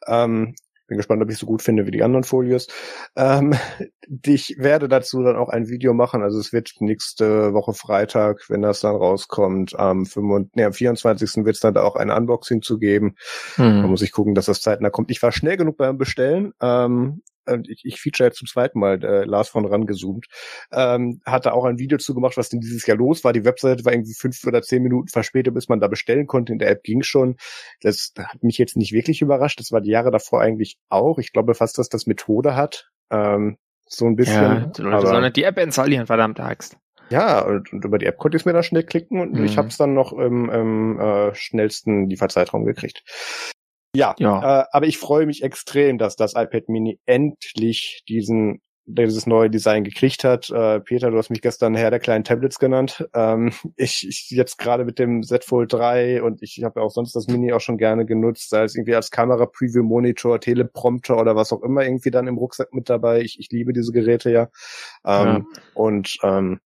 Speaker 1: Ähm, bin gespannt, ob ich so gut finde wie die anderen Folios. Ähm, ich werde dazu dann auch ein Video machen. Also es wird nächste Woche Freitag, wenn das dann rauskommt, am, 25, nee, am 24. wird es dann da auch ein Unboxing zu geben. Mhm. Da muss ich gucken, dass das zeitnah kommt. Ich war schnell genug beim Bestellen. Ähm, ich, ich feature jetzt zum zweiten Mal äh, Lars von rangezoomt, ähm, hat da auch ein Video zu gemacht, was denn dieses Jahr los war. Die Webseite war irgendwie fünf oder zehn Minuten verspätet, bis man da bestellen konnte. In der App ging schon. Das hat mich jetzt nicht wirklich überrascht. Das war die Jahre davor eigentlich auch. Ich glaube fast, dass das Methode hat. Ähm, so ein bisschen. Ja,
Speaker 2: die Leute sollen die App installieren, verdammte Axt.
Speaker 1: Ja, und, und über die App konnte ich es mir dann schnell klicken und
Speaker 2: Mhm.
Speaker 1: ich habe es dann noch im, im äh, schnellsten Lieferzeitraum gekriegt. Ja,
Speaker 2: Ja.
Speaker 1: Äh, aber ich freue mich extrem, dass das iPad Mini endlich diesen dieses neue Design gekriegt hat. Äh, Peter, du hast mich gestern Herr der kleinen Tablets genannt. Ähm, ich, ich jetzt gerade mit dem Z Fold 3 und ich habe ja auch sonst das Mini auch schon gerne genutzt, sei es irgendwie als Kamera, Preview Monitor, Teleprompter oder was auch immer irgendwie dann im Rucksack mit dabei. Ich, ich liebe diese Geräte ja. Ähm, Und ähm,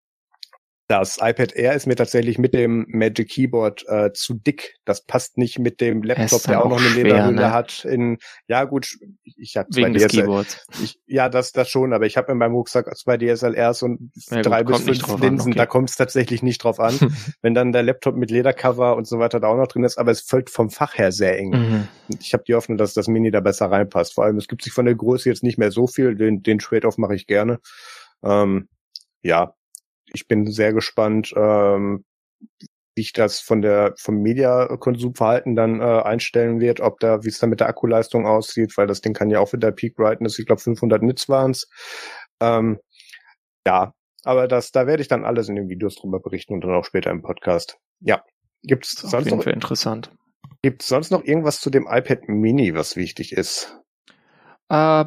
Speaker 1: das iPad Air ist mir tatsächlich mit dem Magic Keyboard äh, zu dick. Das passt nicht mit dem Laptop, der auch noch eine
Speaker 2: schwer,
Speaker 1: Lederhülle
Speaker 2: ne?
Speaker 1: hat. In ja gut, ich, habe zwei
Speaker 2: Wegen des
Speaker 1: DSL,
Speaker 2: Keyboards.
Speaker 1: ich, ja, das, das schon, aber ich habe in meinem Rucksack zwei DSLRs und
Speaker 2: Ja, gut,
Speaker 1: drei bis
Speaker 2: kommt nicht
Speaker 1: fünf Linsen.
Speaker 2: okay.
Speaker 1: Da kommt es tatsächlich nicht drauf an. Wenn dann der Laptop mit Ledercover und so weiter da auch noch drin ist, aber es fällt vom Fach her sehr eng.
Speaker 2: Mhm.
Speaker 1: Ich habe die Hoffnung, dass das Mini da besser reinpasst. Vor allem, es gibt sich von der Größe jetzt nicht mehr so viel. Den, den Trade-off mache ich gerne. Ähm, ja, ich bin sehr gespannt, ähm, wie ich das von der vom Media-Konsumverhalten dann äh, einstellen wird, ob da wie es dann mit der Akkuleistung aussieht, weil das Ding kann ja auch wieder Peak Brightness, ich glaube 500 Nits waren's. Ähm, ja, aber das da werde ich dann alles in den Videos drüber berichten und dann auch später im Podcast. Ja, gibt's
Speaker 2: Ist auf
Speaker 1: sonst
Speaker 2: jeden
Speaker 1: noch
Speaker 2: Fall interessant.
Speaker 1: gibt's sonst noch irgendwas zu dem iPad Mini, was wichtig ist?
Speaker 2: Äh,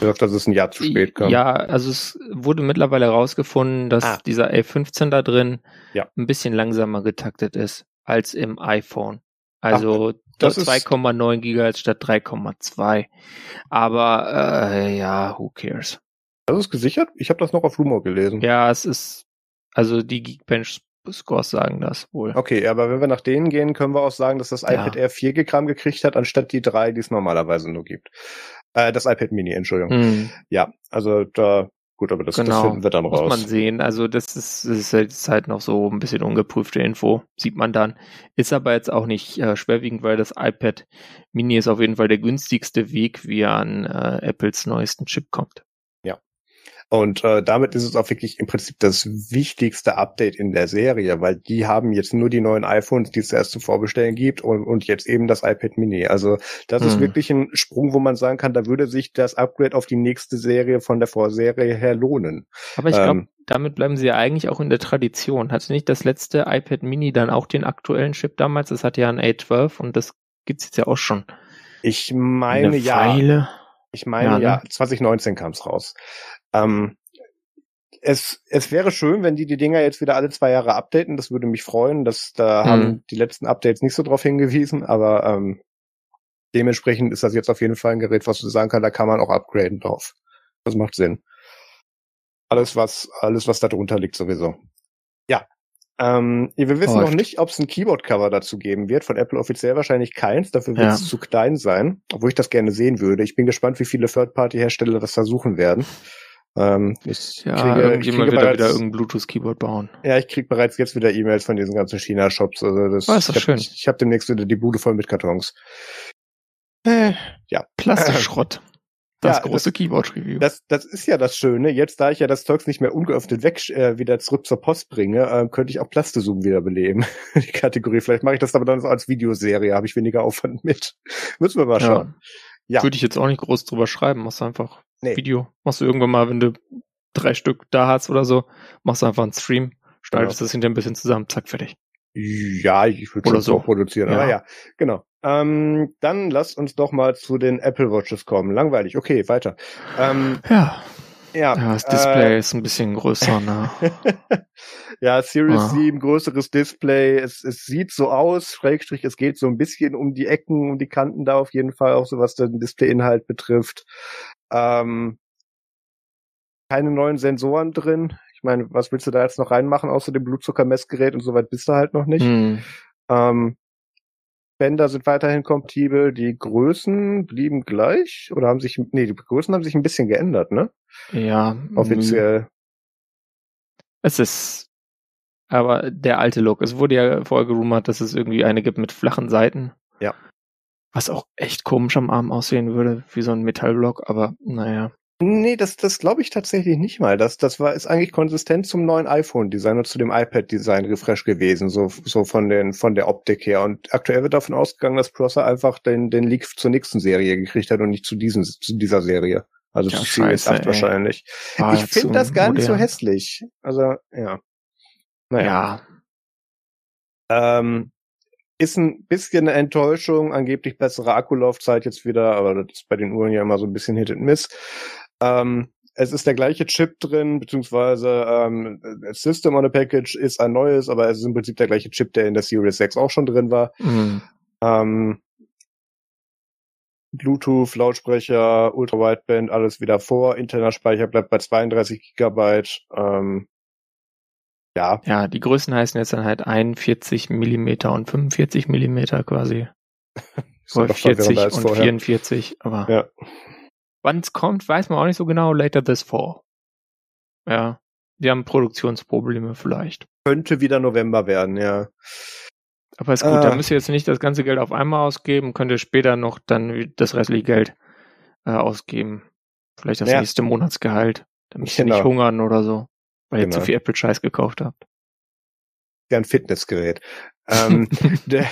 Speaker 1: sagst, dass es ein Jahr zu spät kam.
Speaker 2: Ja, also es wurde mittlerweile herausgefunden, dass
Speaker 1: Ah.
Speaker 2: dieser A15 da drin
Speaker 1: Ja.
Speaker 2: ein bisschen langsamer getaktet ist als im iPhone. Also
Speaker 1: ist-
Speaker 2: 2,9 Gigahertz statt 3,2. Aber äh, ja, who cares?
Speaker 1: Das ist gesichert? Ich habe das noch auf Rumor gelesen.
Speaker 2: Ja, es ist, also die Geekbench Scores sagen das wohl.
Speaker 1: Okay, aber wenn wir nach denen gehen, können wir auch sagen, dass das
Speaker 2: Ja.
Speaker 1: iPad Air 4 Gramm gekriegt hat, anstatt die drei, die es normalerweise nur gibt. Äh, das iPad Mini, Entschuldigung.
Speaker 2: Hm,
Speaker 1: Ja, also da, gut, aber das, das
Speaker 2: Genau.
Speaker 1: finden wir dann
Speaker 2: muss
Speaker 1: raus.
Speaker 2: man sehen. Also das ist, das halt- ist halt noch so ein bisschen ungeprüfte Info, sieht man dann. Ist aber jetzt auch nicht äh, schwerwiegend, weil das iPad Mini ist auf jeden Fall der günstigste Weg, wie er an äh, Apples neuesten Chip kommt.
Speaker 1: Und äh, damit ist es auch wirklich im Prinzip das wichtigste Update in der Serie, weil die haben jetzt nur die neuen iPhones, die es erst zu vorbestellen gibt und, und jetzt eben das iPad Mini. Also das ist
Speaker 2: Hm.
Speaker 1: wirklich ein Sprung, wo man sagen kann, da würde sich das Upgrade auf die nächste Serie von der Vorserie her lohnen.
Speaker 2: Aber ich glaube,
Speaker 1: Ähm.
Speaker 2: damit bleiben sie ja eigentlich auch in der Tradition. Hatte nicht das letzte iPad Mini dann auch den aktuellen Chip damals? Das hatte ja ein A12 und das gibt's jetzt ja auch schon.
Speaker 1: Ich meine
Speaker 2: Eine
Speaker 1: ja. Ich meine,
Speaker 2: Ja,
Speaker 1: ja,
Speaker 2: ne?
Speaker 1: 2019 kam es raus. Ähm, es, es wäre schön, wenn die die Dinger jetzt wieder alle zwei Jahre updaten. Das würde mich freuen. Das, da
Speaker 2: Mhm.
Speaker 1: haben die letzten Updates nicht so drauf hingewiesen, aber ähm, dementsprechend ist das jetzt auf jeden Fall ein Gerät, was du sagen kann, da kann man auch upgraden drauf. Das macht Sinn. Alles, was, alles, was da drunter liegt, sowieso. Ja. Ähm, wir wissen noch
Speaker 2: Läuft.
Speaker 1: nicht, ob es ein Keyboard-Cover dazu geben wird. Von Apple offiziell wahrscheinlich keins. Dafür wird es
Speaker 2: Ja.
Speaker 1: zu klein sein, obwohl ich das gerne sehen würde. Ich bin gespannt, wie viele Third-Party-Hersteller das versuchen werden. Ähm, ich
Speaker 2: Ja,
Speaker 1: kriege, ich
Speaker 2: irgendjemand wird da wieder
Speaker 1: bereits,
Speaker 2: irgendein Bluetooth-Keyboard bauen.
Speaker 1: ja, ich kriege bereits jetzt wieder E-Mails von diesen ganzen China-Shops. Also das,
Speaker 2: Oh, ist doch
Speaker 1: ich habe
Speaker 2: schön.
Speaker 1: ich hab demnächst wieder die Bude voll mit Kartons. Äh, ja.
Speaker 2: Plastikschrott. Das
Speaker 1: Ja,
Speaker 2: große Keyboard-Review.
Speaker 1: Das, das ist ja das Schöne. Jetzt, da ich ja das Zeugs nicht mehr ungeöffnet weg äh, wieder zurück zur Post bringe, äh, könnte ich auch Plastezoom wieder beleben. Die Kategorie. Vielleicht mache ich das aber dann so als Videoserie, habe ich weniger Aufwand mit. Müssen wir mal schauen. Ja.
Speaker 2: Würde ich jetzt auch nicht groß drüber schreiben. Machst du einfach
Speaker 1: Nee.
Speaker 2: Video. Machst du irgendwann mal, wenn du drei Stück da hast oder so, machst du einfach einen Stream, schneidest
Speaker 1: Genau.
Speaker 2: das hinter ein bisschen zusammen, zack, fertig.
Speaker 1: Ja, ich würde schon
Speaker 2: so.
Speaker 1: produzieren.
Speaker 2: Ja.
Speaker 1: Aber ja, genau. Ähm, dann lass uns doch mal zu den Apple Watches kommen. Langweilig. Okay, weiter. Ähm,
Speaker 2: Ja,
Speaker 1: ja,
Speaker 2: ja das Display ist ein bisschen größer, ne?
Speaker 1: ja, Series
Speaker 2: Ah.
Speaker 1: 7, größeres Display. Es, es sieht so aus, Schrägstrich, es geht so ein bisschen um die Ecken, um die Kanten da auf jeden Fall, auch so was den Displayinhalt betrifft. Ähm, keine neuen Sensoren drin. Ich meine, was willst du da jetzt noch reinmachen, außer dem Blutzuckermessgerät und soweit bist du halt noch nicht.
Speaker 2: Hm.
Speaker 1: Ähm, Bänder sind weiterhin kompatibel, die Größen blieben gleich oder haben sich, nee, die Größen haben sich ein bisschen geändert, ne?
Speaker 2: Ja,
Speaker 1: Offiziell.
Speaker 2: es ist aber der alte Look. Es wurde ja vorher gerumort, dass es irgendwie eine gibt mit flachen Seiten.
Speaker 1: Ja.
Speaker 2: Was auch echt komisch am Arm aussehen würde, wie so ein Metallblock, aber naja.
Speaker 1: Nee, das, das glaube ich tatsächlich nicht mal. Das, das war, ist eigentlich konsistent zum neuen iPhone-Design und zu dem iPad-Design-Refresh gewesen, so, so von den, von der Optik her. Und aktuell wird davon ausgegangen, dass Prosser einfach den, den Leak zur nächsten Serie gekriegt hat und nicht zu diesen, zu dieser Serie. Also
Speaker 2: Ja,
Speaker 1: zu Series
Speaker 2: scheiße,
Speaker 1: 8
Speaker 2: ey.
Speaker 1: wahrscheinlich.
Speaker 2: War
Speaker 1: ich finde das gar nicht so
Speaker 2: modern.
Speaker 1: hässlich. Also, ja.
Speaker 2: Naja.
Speaker 1: Ja. Ähm, ist ein bisschen eine Enttäuschung, angeblich bessere Akkulaufzeit jetzt wieder, aber das ist bei den Uhren ja immer so ein bisschen Hit and Miss. Ähm, es ist der gleiche Chip drin, beziehungsweise ähm, System on a Package ist ein neues, aber es ist im Prinzip der gleiche Chip, der in der Series 6 auch schon drin war. Mhm. Ähm, Bluetooth, Lautsprecher, Ultra-Wideband, alles wieder vor. Interner Speicher bleibt bei 32 Gigabyte. Ähm, ja.
Speaker 2: Ja, die Größen heißen jetzt dann halt 41 Millimeter und 45 Millimeter quasi. Oder 40 und vorher. 44, aber ja. wann es kommt, weiß man auch nicht so genau. Later this fall. Ja, die haben Produktionsprobleme vielleicht.
Speaker 1: Könnte wieder November werden, ja.
Speaker 2: Aber ist gut, äh, da müsst ihr jetzt nicht das ganze Geld auf einmal ausgeben, könnt ihr später noch dann das restliche Geld äh, ausgeben. Vielleicht das ja. nächste Monatsgehalt. Ihr genau. nicht hungern oder so, weil genau. ihr zu viel Apple-Scheiß gekauft habt.
Speaker 1: Ja, ein Fitnessgerät. ähm, der,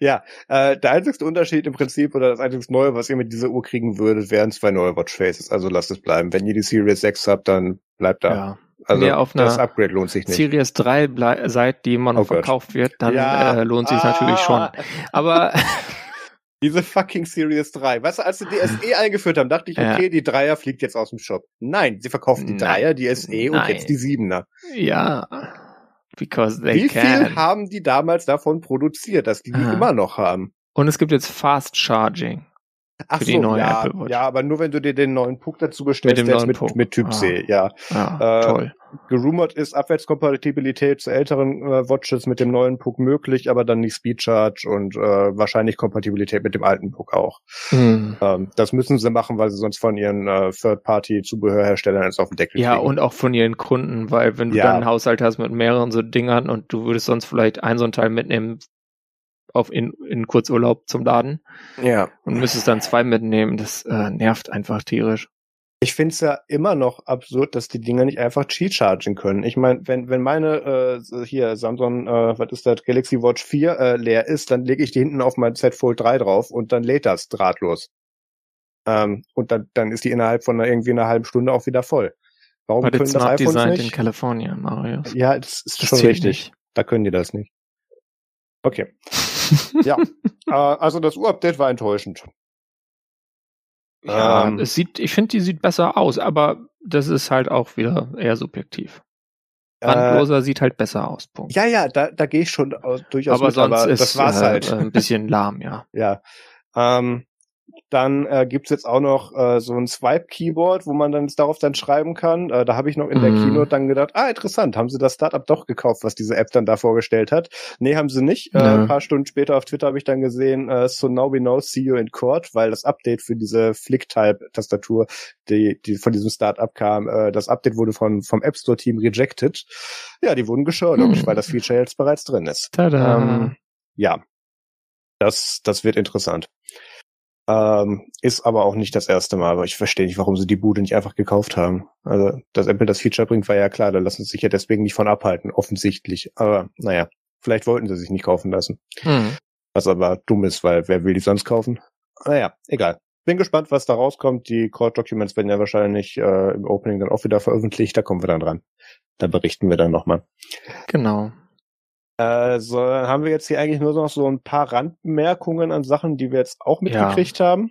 Speaker 1: ja, äh, der einzigste Unterschied im Prinzip oder das einzige Neue, was ihr mit dieser Uhr kriegen würdet, wären zwei neue Watch Faces. Also lasst es bleiben. Wenn ihr die Series 6 habt, dann bleibt da.
Speaker 2: Ja. Also auf das Upgrade lohnt sich nicht. Series 3 seid, die immer noch oh verkauft wird, dann ja. äh, lohnt sich ah. natürlich schon. Aber
Speaker 1: diese fucking Series 3. Weißt du, als sie die SE eingeführt haben, dachte ich, okay, ja. die Dreier fliegt jetzt aus dem Shop. Nein, sie verkaufen die Dreier, die SE und jetzt die Siebener.
Speaker 2: Ja.
Speaker 1: Because they Wie can. viel haben die damals davon produziert, dass die die immer noch haben?
Speaker 2: Und es gibt jetzt Fast Charging.
Speaker 1: Ach so, ja, ja, aber nur wenn du dir den neuen Puck dazu bestellst, mit, der mit, mit, Typ ah. C, ja.
Speaker 2: ja äh, toll.
Speaker 1: Gerumort ist Abwärtskompatibilität zu älteren äh, Watches mit dem neuen Puck möglich, aber dann nicht Speed Charge und äh, wahrscheinlich Kompatibilität mit dem alten Puck auch. Mhm. Ähm, das müssen sie machen, weil sie sonst von ihren äh, Third-Party-Zubehörherstellern jetzt auf den Deckel
Speaker 2: Ja, kriegen. und auch von ihren Kunden, weil wenn du ja. dann einen Haushalt hast mit mehreren so Dingern und du würdest sonst vielleicht ein so ein Teil mitnehmen, auf in, in Kurzurlaub zum Laden.
Speaker 1: Ja.
Speaker 2: Und müsstest dann zwei mitnehmen. Das äh, nervt einfach tierisch.
Speaker 1: Ich finde es ja immer noch absurd, dass die Dinger nicht einfach Cheat chargen können. Ich meine, wenn, wenn meine äh, hier Samsung, äh, was ist das, Galaxy Watch 4 äh, leer ist, dann lege ich die hinten auf mein Z Fold 3 drauf und dann lädt das drahtlos. Ähm, und dann, dann ist die innerhalb von einer, irgendwie einer halben Stunde auch wieder voll.
Speaker 2: Warum But können das iPhones nicht? in California, Marius.
Speaker 1: Ja, das ist das schon richtig. Nicht. Da können die das nicht. Okay. Ja, äh, also das Urupdate war enttäuschend.
Speaker 2: Ja, ähm, es sieht, ich finde, die sieht besser aus, aber das ist halt auch wieder eher subjektiv. Bandloser äh, sieht halt besser aus.
Speaker 1: Punkt. Ja, ja, da, da gehe ich schon durchaus
Speaker 2: aber mit, sonst aber ist das war's äh, halt. ein bisschen lahm, ja.
Speaker 1: ja. Ähm, dann äh, gibt jetzt auch noch äh, so ein Swipe-Keyboard, wo man dann darauf dann schreiben kann. Äh, da habe ich noch in der mm. Keynote dann gedacht, ah, interessant, haben sie das Startup doch gekauft, was diese App dann da vorgestellt hat. Nee, haben sie nicht. Äh, ein paar Stunden später auf Twitter habe ich dann gesehen, äh, so now we know, see you in court, weil das Update für diese Flick-Type-Tastatur, die, die von diesem Startup kam, äh, das Update wurde von, vom App Store-Team rejected. Ja, die wurden geschirrt, mm. weil das Feature jetzt bereits drin ist.
Speaker 2: Tada. Ähm,
Speaker 1: ja, das, das wird interessant. Ähm, ist aber auch nicht das erste Mal, aber ich verstehe nicht, warum sie die Bude nicht einfach gekauft haben. Also, dass Apple das Feature bringt, war ja klar, da lassen sie sich ja deswegen nicht von abhalten, offensichtlich. Aber naja, vielleicht wollten sie sich nicht kaufen lassen. Hm. Was aber dumm ist, weil wer will die sonst kaufen? Naja, egal. Bin gespannt, was da rauskommt. Die Court Documents werden ja wahrscheinlich äh, im Opening dann auch wieder veröffentlicht. Da kommen wir dann dran. Da berichten wir dann nochmal.
Speaker 2: Genau.
Speaker 1: Äh, so, dann haben wir jetzt hier eigentlich nur noch so ein paar Randbemerkungen an Sachen, die wir jetzt auch mitgekriegt
Speaker 2: ja.
Speaker 1: haben.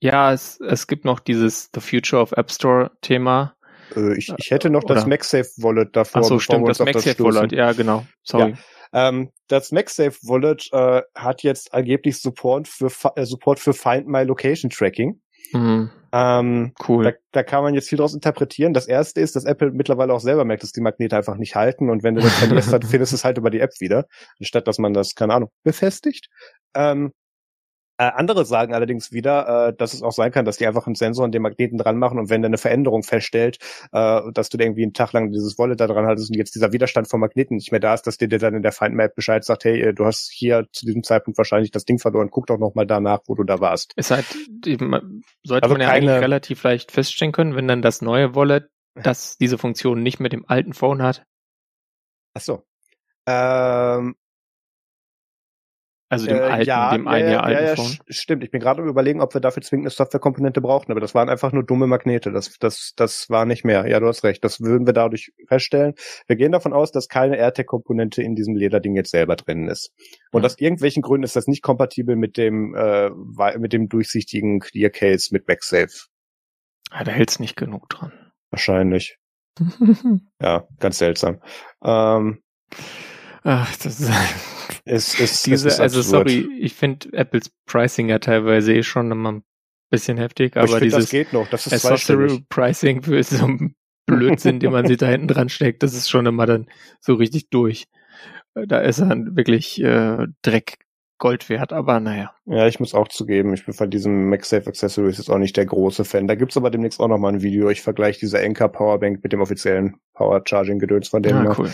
Speaker 2: Ja, es, es gibt noch dieses The Future of App Store Thema.
Speaker 1: Äh, ich, ich hätte noch Oder? das MagSafe Wallet davor.
Speaker 2: Ach so, stimmt, das MagSafe Wallet, ja, genau. Sorry.
Speaker 1: Ja. Ähm, das MagSafe Wallet äh, hat jetzt angeblich Support für äh, Support für Find My Location Tracking. Mhm. Ähm, cool. Da, da kann man jetzt viel daraus interpretieren. Das erste ist, dass Apple mittlerweile auch selber merkt, dass die Magnete einfach nicht halten und wenn du das verlierst, dann findest du es halt über die App wieder, anstatt dass man das, keine Ahnung, befestigt. Ähm, äh, andere sagen allerdings wieder, äh, dass es auch sein kann, dass die einfach einen Sensor und den Magneten dran machen und wenn der eine Veränderung feststellt, äh, dass du irgendwie einen Tag lang dieses Wallet da dran haltest und jetzt dieser Widerstand vom Magneten nicht mehr da ist, dass dir dann in der Findmap Bescheid sagt, hey, äh, du hast hier zu diesem Zeitpunkt wahrscheinlich das Ding verloren, guck doch nochmal danach, wo du da warst.
Speaker 2: Ist halt, sollte also man ja keine, eigentlich relativ leicht feststellen können, wenn dann das neue Wallet, das diese Funktion nicht mit dem alten Phone hat.
Speaker 1: Ach so. Ähm,
Speaker 2: Also dem äh, alten, ja, dem ein Jahr alten ja, Phone.
Speaker 1: Stimmt. Ich bin gerade überlegen, ob wir dafür zwingend eine Softwarekomponente brauchen, aber das waren einfach nur dumme Magnete. Das, das, das war nicht mehr. Ja, du hast recht. Das würden wir dadurch feststellen. Wir gehen davon aus, dass keine AirTag-Komponente in diesem Lederding jetzt selber drin ist. Und ja. aus irgendwelchen Gründen ist das nicht kompatibel mit dem, äh, mit dem durchsichtigen Clear Case mit MagSafe.
Speaker 2: Ja, da hält's nicht genug dran.
Speaker 1: Wahrscheinlich. ja, ganz seltsam. Ähm,
Speaker 2: Ach, das ist es, es, Diese, es ist also sorry, ich finde Apples Pricing ja teilweise eh schon immer ein bisschen heftig, aber, aber dieses
Speaker 1: das geht noch, das ist
Speaker 2: Accessory Pricing für so ein Blödsinn, den man sich da hinten dran steckt, das ist schon immer dann so richtig durch. Da ist dann wirklich äh, Dreck Gold wert, aber naja.
Speaker 1: Ja, ich muss auch zugeben, ich bin von diesem MagSafe Accessories jetzt auch nicht der große Fan. Da gibt's aber demnächst auch noch mal ein Video. Ich vergleiche diese Enka Powerbank mit dem offiziellen Power Charging Gedöns von dem. Ah, cool.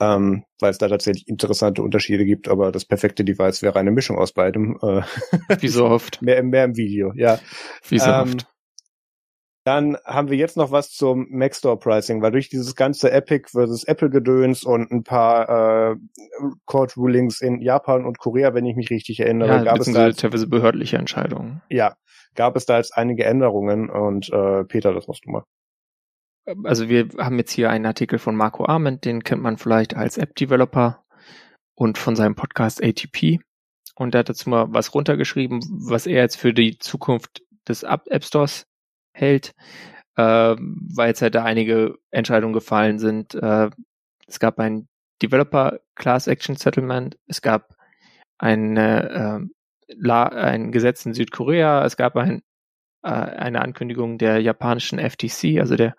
Speaker 1: Ähm, weil es da tatsächlich interessante Unterschiede gibt, aber das perfekte Device wäre eine Mischung aus beidem. Äh,
Speaker 2: Wie so oft.
Speaker 1: mehr, mehr im Video, ja.
Speaker 2: Wie so ähm, oft.
Speaker 1: Dann haben wir jetzt noch was zum Mac Store Pricing, weil durch dieses ganze Epic versus Apple Gedöns und ein paar äh, Court Rulings in Japan und Korea, wenn ich mich richtig erinnere,
Speaker 2: ja, gab es da jetzt, teilweise behördliche Entscheidungen.
Speaker 1: Ja, gab es da jetzt einige Änderungen und äh, Peter, das musst du mal.
Speaker 2: Also wir haben jetzt hier einen Artikel von Marco Arment, den kennt man vielleicht als App-Developer und von seinem Podcast ATP. Und er hat dazu mal was runtergeschrieben, was er jetzt für die Zukunft des App Stores hält, äh, weil jetzt halt da einige Entscheidungen gefallen sind. Äh, es gab ein Developer Class Action Settlement, es gab eine, äh, La ein Gesetz in Südkorea, es gab ein, äh, eine Ankündigung der japanischen FTC, also der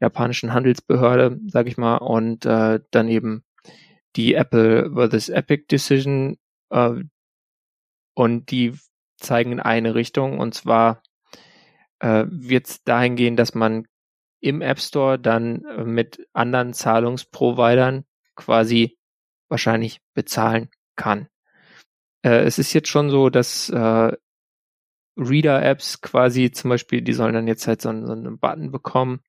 Speaker 2: japanischen Handelsbehörde, sag ich mal, und äh, dann eben die Apple versus Epic Decision äh, und die zeigen in eine Richtung und zwar äh, wird es dahin gehen, dass man im App Store dann äh, mit anderen Zahlungsprovidern quasi wahrscheinlich bezahlen kann. Äh, es ist jetzt schon so, dass äh, Reader-Apps quasi zum Beispiel, die sollen dann jetzt halt so, so einen Button bekommen.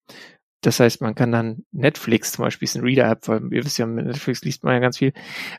Speaker 2: Das heißt, man kann dann Netflix zum Beispiel ist ein Reader-App, weil ihr wisst ja, mit Netflix liest man ja ganz viel.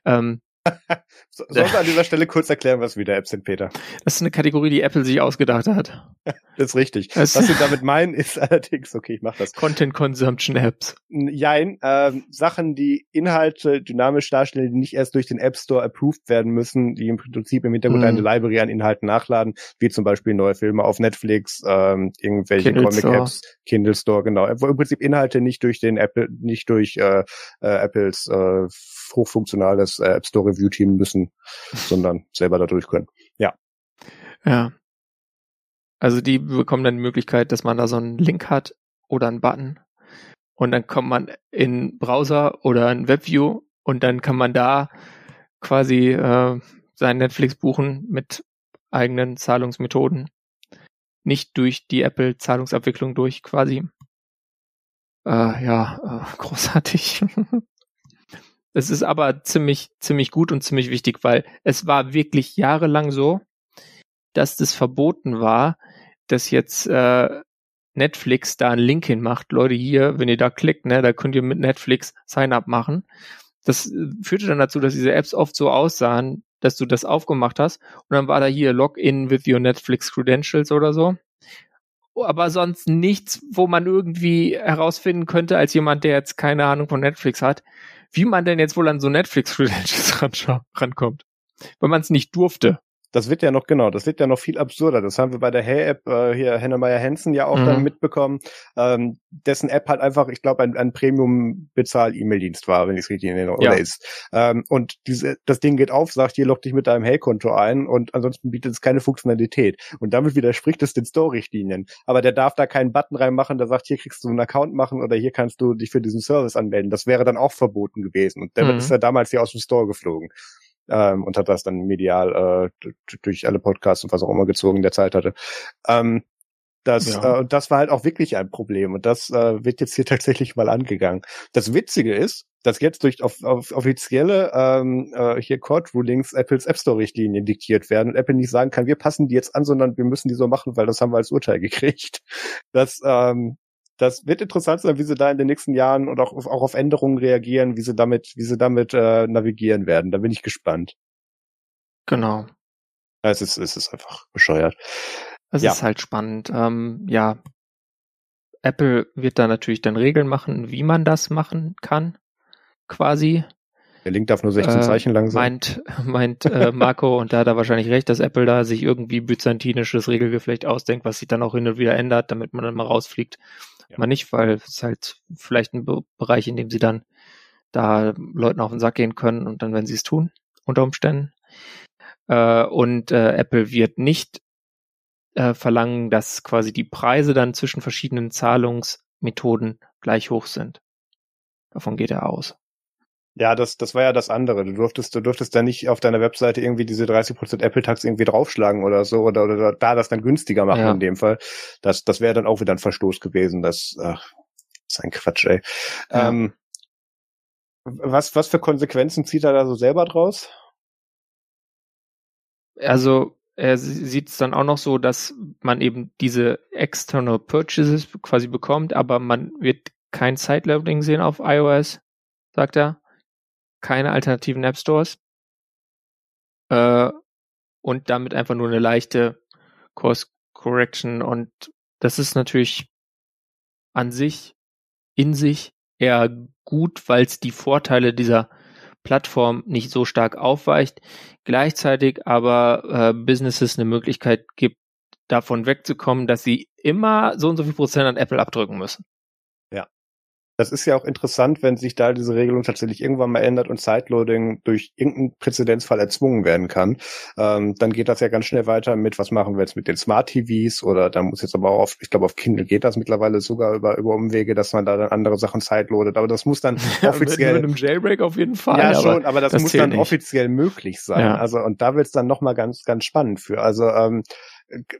Speaker 2: Ähm,
Speaker 1: Sollen wir an dieser Stelle kurz erklären, was wieder Apps sind, Peter?
Speaker 2: Das ist eine Kategorie, die Apple sich ausgedacht hat.
Speaker 1: das ist richtig. Das was sie damit meinen, ist allerdings, okay, ich mach das.
Speaker 2: Content Consumption Apps.
Speaker 1: Jein, ähm, Sachen, die Inhalte dynamisch darstellen, die nicht erst durch den App Store approved werden müssen, die im Prinzip im Hintergrund mm. eine Library an Inhalten nachladen, wie zum Beispiel neue Filme auf Netflix, ähm, irgendwelche Comic-Apps, Kindle Store, genau. Wo im Prinzip Inhalte nicht durch den Apple, nicht durch äh, äh, Apples äh, hochfunktionales äh, App Store Review-Team müssen, sondern selber da durch können. Ja.
Speaker 2: Ja. Also die bekommen dann die Möglichkeit, dass man da so einen Link hat oder einen Button und dann kommt man in Browser oder in WebView und dann kann man da quasi äh, sein Netflix buchen mit eigenen Zahlungsmethoden. Nicht durch die Apple Zahlungsabwicklung durch quasi. Äh, ja, äh, großartig. Es ist aber ziemlich, ziemlich gut und ziemlich wichtig, weil es war wirklich jahrelang so, dass das verboten war, dass jetzt äh, Netflix da einen Link hinmacht. Leute, hier, wenn ihr da klickt, ne, da könnt ihr mit Netflix Sign-up machen. Das äh, führte dann dazu, dass diese Apps oft so aussahen, dass du das aufgemacht hast und dann war da hier Login with your Netflix Credentials oder so. Aber sonst nichts, wo man irgendwie herausfinden könnte, als jemand, der jetzt keine Ahnung von Netflix hat, wie man denn jetzt wohl an so Netflix-Credentials rankommt. Weil man es nicht durfte.
Speaker 1: Das wird ja noch, genau, das wird ja noch viel absurder. Das haben wir bei der Hey-App äh, hier Hennemeyer Hansen ja auch mhm. dann mitbekommen, ähm, dessen App halt einfach, ich glaube, ein, ein Premium-Bezahl-E-Mail-Dienst war, wenn ich es richtig in Erinnerung ja. ist. Ähm, und diese, das Ding geht auf, sagt, hier log dich mit deinem Hey-Konto ein und ansonsten bietet es keine Funktionalität. Und damit widerspricht es den Store-Richtlinien. Aber der darf da keinen Button reinmachen, der sagt, hier kriegst du einen Account machen oder hier kannst du dich für diesen Service anmelden. Das wäre dann auch verboten gewesen. Und damit mhm. ist er damals hier aus dem Store geflogen ähm, und hat das dann medial äh, durch alle Podcasts und was auch immer gezogen in der Zeit hatte. Ähm, das, ja. äh, das war halt auch wirklich ein Problem und das äh, wird jetzt hier tatsächlich mal angegangen. Das Witzige ist, dass jetzt durch auf, auf offizielle ähm, äh, hier Court Rulings Apples App Store Richtlinien diktiert werden und Apple nicht sagen kann, wir passen die jetzt an, sondern wir müssen die so machen, weil das haben wir als Urteil gekriegt. Das ähm, das wird interessant sein, wie sie da in den nächsten Jahren und auch, auch auf Änderungen reagieren, wie sie damit, wie sie damit äh, navigieren werden. Da bin ich gespannt.
Speaker 2: Genau.
Speaker 1: Es ist, es ist einfach bescheuert.
Speaker 2: Es ja. ist halt spannend. Ähm, ja, Apple wird da natürlich dann Regeln machen, wie man das machen kann, quasi.
Speaker 1: Der Link darf nur 16 äh, Zeichen lang sein.
Speaker 2: Meint, meint äh, Marco, und da hat er wahrscheinlich recht, dass Apple da sich irgendwie byzantinisches Regelgeflecht ausdenkt, was sich dann auch hin und wieder ändert, damit man dann mal rausfliegt. Ja. Man nicht, weil es halt vielleicht ein Be Bereich, in dem sie dann da Leuten auf den Sack gehen können und dann, wenn sie es tun, unter Umständen. Äh, und äh, Apple wird nicht äh, verlangen, dass quasi die Preise dann zwischen verschiedenen Zahlungsmethoden gleich hoch sind. Davon geht er aus.
Speaker 1: Ja, das, das war ja das andere. Du durftest, du durftest da nicht auf deiner Webseite irgendwie diese 30% Apple-Tax irgendwie draufschlagen oder so oder, oder da das dann günstiger machen ja. in dem Fall. Das, das wäre dann auch wieder ein Verstoß gewesen. Das, ach, das ist ein Quatsch, ey. Ja. Ähm, was, was für Konsequenzen zieht er da so selber draus?
Speaker 2: Also er sieht es dann auch noch so, dass man eben diese external Purchases quasi bekommt, aber man wird kein Side-Leveling sehen auf iOS, sagt er. Keine alternativen App Stores. Äh, und damit einfach nur eine leichte Course Correction. Und das ist natürlich an sich, in sich eher gut, weil es die Vorteile dieser Plattform nicht so stark aufweicht, gleichzeitig aber äh, Businesses eine Möglichkeit gibt, davon wegzukommen, dass sie immer so und so viel Prozent an Apple abdrücken müssen.
Speaker 1: Das ist ja auch interessant, wenn sich da diese Regelung tatsächlich irgendwann mal ändert und Sideloading durch irgendeinen Präzedenzfall erzwungen werden kann. Ähm, dann geht das ja ganz schnell weiter mit, was machen wir jetzt mit den Smart TVs oder da muss jetzt aber auch auf, ich glaube auf Kindle geht das mittlerweile sogar über, über Umwege, dass man da dann andere Sachen sideloadet. Aber das muss dann offiziell.
Speaker 2: mit einem Jailbreak auf jeden Fall.
Speaker 1: Ja, schon, aber das, das muss dann nicht. offiziell möglich sein. Ja. Also, und da wird es dann nochmal ganz, ganz spannend für. Also, ähm,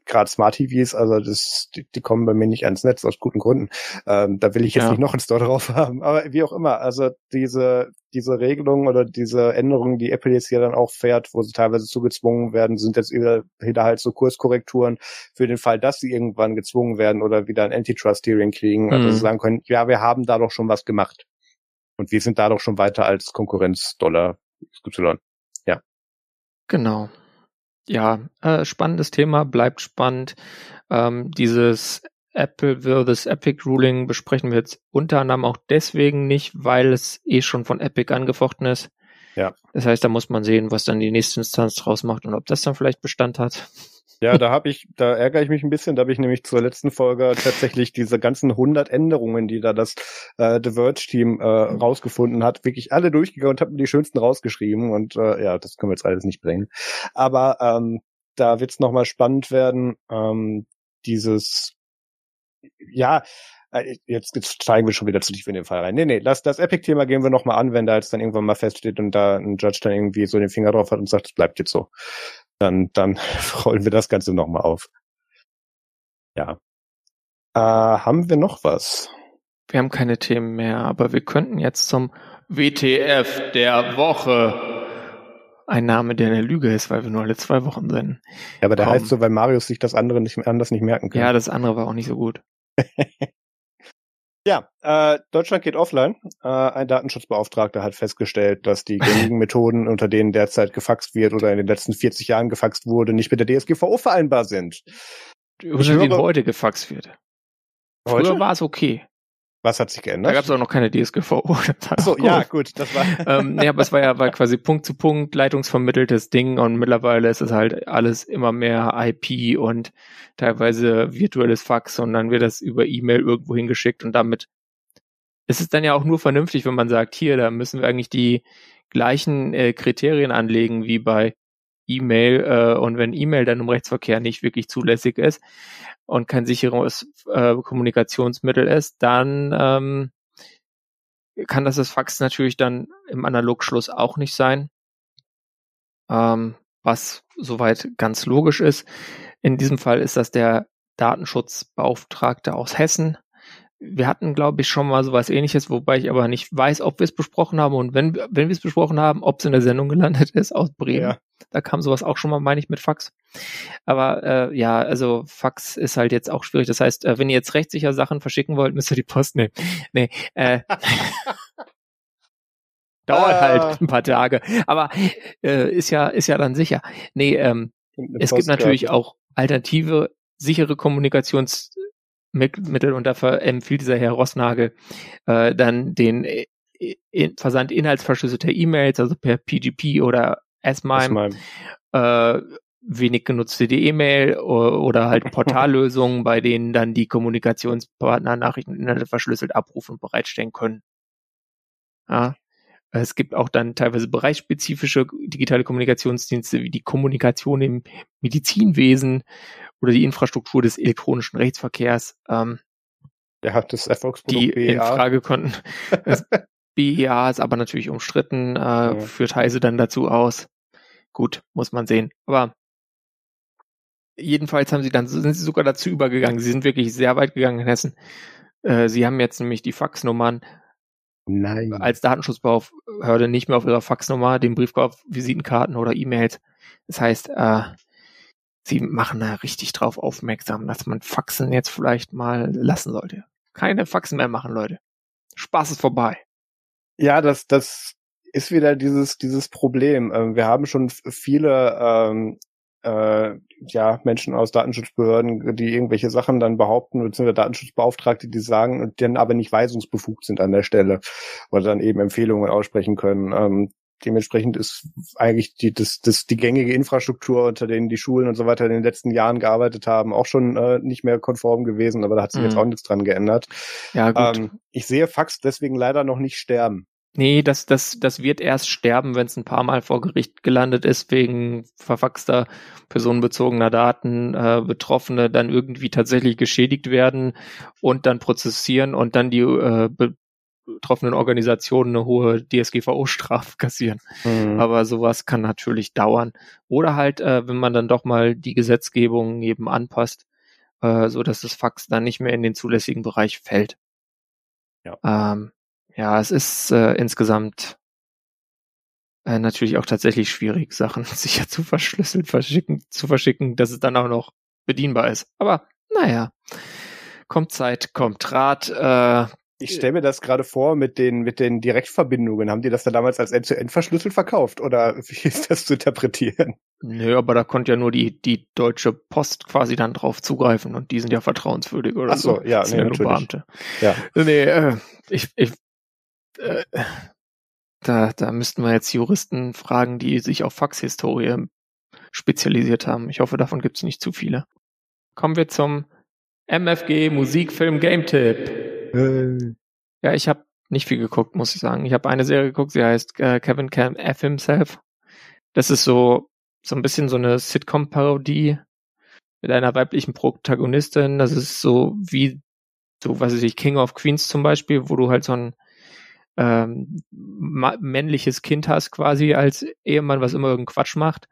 Speaker 1: gerade Smart TVs, also das, die, die kommen bei mir nicht ans Netz aus guten Gründen. Ähm, da will ich jetzt ja. nicht noch ein Store drauf haben. Aber wie auch immer, also diese, diese Regelungen oder diese Änderungen, die Apple jetzt hier dann auch fährt, wo sie teilweise zugezwungen werden, sind jetzt wieder, wieder halt so Kurskorrekturen für den Fall, dass sie irgendwann gezwungen werden oder wieder ein Antitrust-Hearing kriegen, also mhm. sie sagen können, ja, wir haben da doch schon was gemacht. Und wir sind da doch schon weiter als Konkurrenz Dollar Y. Ja.
Speaker 2: Genau ja, äh, spannendes Thema, bleibt spannend. Ähm, dieses Apple versus Epic Ruling besprechen wir jetzt unter anderem auch deswegen nicht, weil es eh schon von Epic angefochten ist. Ja. Das heißt, da muss man sehen, was dann die nächste Instanz draus macht und ob das dann vielleicht Bestand hat.
Speaker 1: Ja, da habe ich, da ärgere ich mich ein bisschen. Da habe ich nämlich zur letzten Folge tatsächlich diese ganzen 100 Änderungen, die da das äh, The Verge Team äh, rausgefunden hat, wirklich alle durchgegangen und habe mir die schönsten rausgeschrieben. Und äh, ja, das können wir jetzt alles nicht bringen. Aber ähm, da wird's noch mal spannend werden. Ähm, dieses, ja, äh, jetzt, jetzt steigen wir schon wieder zu tief in den Fall rein. Nee, nee, das, das Epic-Thema gehen wir nochmal an, wenn da jetzt dann irgendwann mal feststeht und da ein Judge dann irgendwie so den Finger drauf hat und sagt, es bleibt jetzt so dann, dann rollen wir das Ganze nochmal auf. Ja. Äh, haben wir noch was?
Speaker 2: Wir haben keine Themen mehr, aber wir könnten jetzt zum WTF der Woche. Ein Name, der eine Lüge ist, weil wir nur alle zwei Wochen sind.
Speaker 1: Ja, aber der Komm. heißt so, weil Marius sich das andere nicht anders nicht merken kann.
Speaker 2: Ja, das andere war auch nicht so gut.
Speaker 1: Ja, äh, Deutschland geht offline. Äh, ein Datenschutzbeauftragter hat festgestellt, dass die gängigen Methoden, unter denen derzeit gefaxt wird oder in den letzten 40 Jahren gefaxt wurde, nicht mit der DSGVO vereinbar sind.
Speaker 2: Unter denen heute gefaxt wird. Heute? Früher war es okay.
Speaker 1: Was hat sich geändert?
Speaker 2: Da gab es auch noch keine DSGVO.
Speaker 1: so, ja, gut, das war.
Speaker 2: ähm, nee, aber es war ja war quasi Punkt zu Punkt leitungsvermitteltes Ding und mittlerweile ist es halt alles immer mehr IP und teilweise virtuelles Fax und dann wird das über E-Mail irgendwo hingeschickt und damit ist es dann ja auch nur vernünftig, wenn man sagt, hier, da müssen wir eigentlich die gleichen äh, Kriterien anlegen wie bei E-Mail äh, und wenn E-Mail dann im Rechtsverkehr nicht wirklich zulässig ist und kein sicheres äh, Kommunikationsmittel ist, dann ähm, kann das das Fax natürlich dann im Analogschluss auch nicht sein, ähm, was soweit ganz logisch ist. In diesem Fall ist das der Datenschutzbeauftragte aus Hessen, wir hatten, glaube ich, schon mal sowas ähnliches, wobei ich aber nicht weiß, ob wir es besprochen haben und wenn, wenn wir es besprochen haben, ob es in der Sendung gelandet ist aus Bremen. Ja. Da kam sowas auch schon mal, meine ich, mit Fax. Aber äh, ja, also Fax ist halt jetzt auch schwierig. Das heißt, äh, wenn ihr jetzt rechtssicher Sachen verschicken wollt, müsst ihr die Post nehmen. Nee, äh, Dauert ah. halt ein paar Tage. Aber äh, ist ja, ist ja dann sicher. Nee, ähm, es gibt natürlich auch alternative, sichere Kommunikationsmittel und dafür empfiehlt dieser Herr Rossnagel äh, dann den äh, Versand inhaltsverschlüsselter E-Mails, also per PGP oder S-MIME, äh, wenig genutzte E-Mail oder halt Portallösungen, bei denen dann die Kommunikationspartner Nachrichten und Inhalte verschlüsselt abrufen und bereitstellen können. Ja. Es gibt auch dann teilweise bereichsspezifische digitale Kommunikationsdienste wie die Kommunikation im Medizinwesen oder die Infrastruktur des elektronischen Rechtsverkehrs. Ähm,
Speaker 1: Der hat das Erfolgsprodukt
Speaker 2: die BEA. in Frage konnten. BEA ist aber natürlich umstritten, äh, ja. führt Heise dann dazu aus. Gut, muss man sehen. Aber jedenfalls haben sie dann, sind sie sogar dazu übergegangen. Sie sind wirklich sehr weit gegangen in Hessen. Äh, sie haben jetzt nämlich die Faxnummern
Speaker 1: Nein.
Speaker 2: als Datenschutzbehörde nicht mehr auf ihrer Faxnummer, den Briefkopf, Visitenkarten oder E-Mails. Das heißt, äh, sie machen da richtig drauf aufmerksam, dass man Faxen jetzt vielleicht mal lassen sollte. Keine Faxen mehr machen, Leute. Spaß ist vorbei.
Speaker 1: Ja, das, das ist wieder dieses, dieses Problem. Ähm, wir haben schon viele ähm, äh, ja, Menschen aus Datenschutzbehörden, die irgendwelche Sachen dann behaupten, beziehungsweise Datenschutzbeauftragte, die sagen und dann aber nicht weisungsbefugt sind an der Stelle oder dann eben Empfehlungen aussprechen können. Ähm, dementsprechend ist eigentlich die, das, das, die gängige Infrastruktur, unter denen die Schulen und so weiter in den letzten Jahren gearbeitet haben, auch schon äh, nicht mehr konform gewesen, aber da hat sich mhm. jetzt auch nichts dran geändert.
Speaker 2: Ja, gut. Ähm,
Speaker 1: ich sehe Fax deswegen leider noch nicht sterben.
Speaker 2: Nee, das, das, das wird erst sterben, wenn es ein paar Mal vor Gericht gelandet ist, wegen verfaxter personenbezogener Daten, äh, Betroffene dann irgendwie tatsächlich geschädigt werden und dann prozessieren und dann die äh, betroffenen Organisationen eine hohe DSGVO-Strafe kassieren. Mhm. Aber sowas kann natürlich dauern. Oder halt, äh, wenn man dann doch mal die Gesetzgebung eben anpasst, äh, so dass das Fax dann nicht mehr in den zulässigen Bereich fällt. Ja. Ähm, ja, es ist äh, insgesamt äh, natürlich auch tatsächlich schwierig, Sachen sicher zu verschlüsselt verschicken, zu verschicken, dass es dann auch noch bedienbar ist. Aber naja, kommt Zeit, kommt Rat. Äh,
Speaker 1: ich stelle mir das gerade vor mit den, mit den Direktverbindungen. Haben die das da damals als End-zu-End verschlüsselt verkauft? Oder wie ist das zu interpretieren?
Speaker 2: Nö, aber da konnte ja nur die, die Deutsche Post quasi dann drauf zugreifen und die sind ja vertrauenswürdig oder Ach so. so.
Speaker 1: ja, nee, ja nur Beamte.
Speaker 2: Ja. Nee, äh, ich, ich äh, da, da müssten wir jetzt Juristen fragen, die sich auf Faxhistorie spezialisiert haben. Ich hoffe, davon gibt es nicht zu viele. Kommen wir zum MFG Musikfilm Game Tipp. Äh. Ja, ich habe nicht viel geguckt, muss ich sagen. Ich habe eine Serie geguckt, sie heißt äh, Kevin Can F Himself. Das ist so so ein bisschen so eine Sitcom-Parodie mit einer weiblichen Protagonistin. Das ist so wie so, was weiß ich, King of Queens zum Beispiel, wo du halt so ein ähm, männliches Kind hast quasi als Ehemann, was immer irgendeinen Quatsch macht.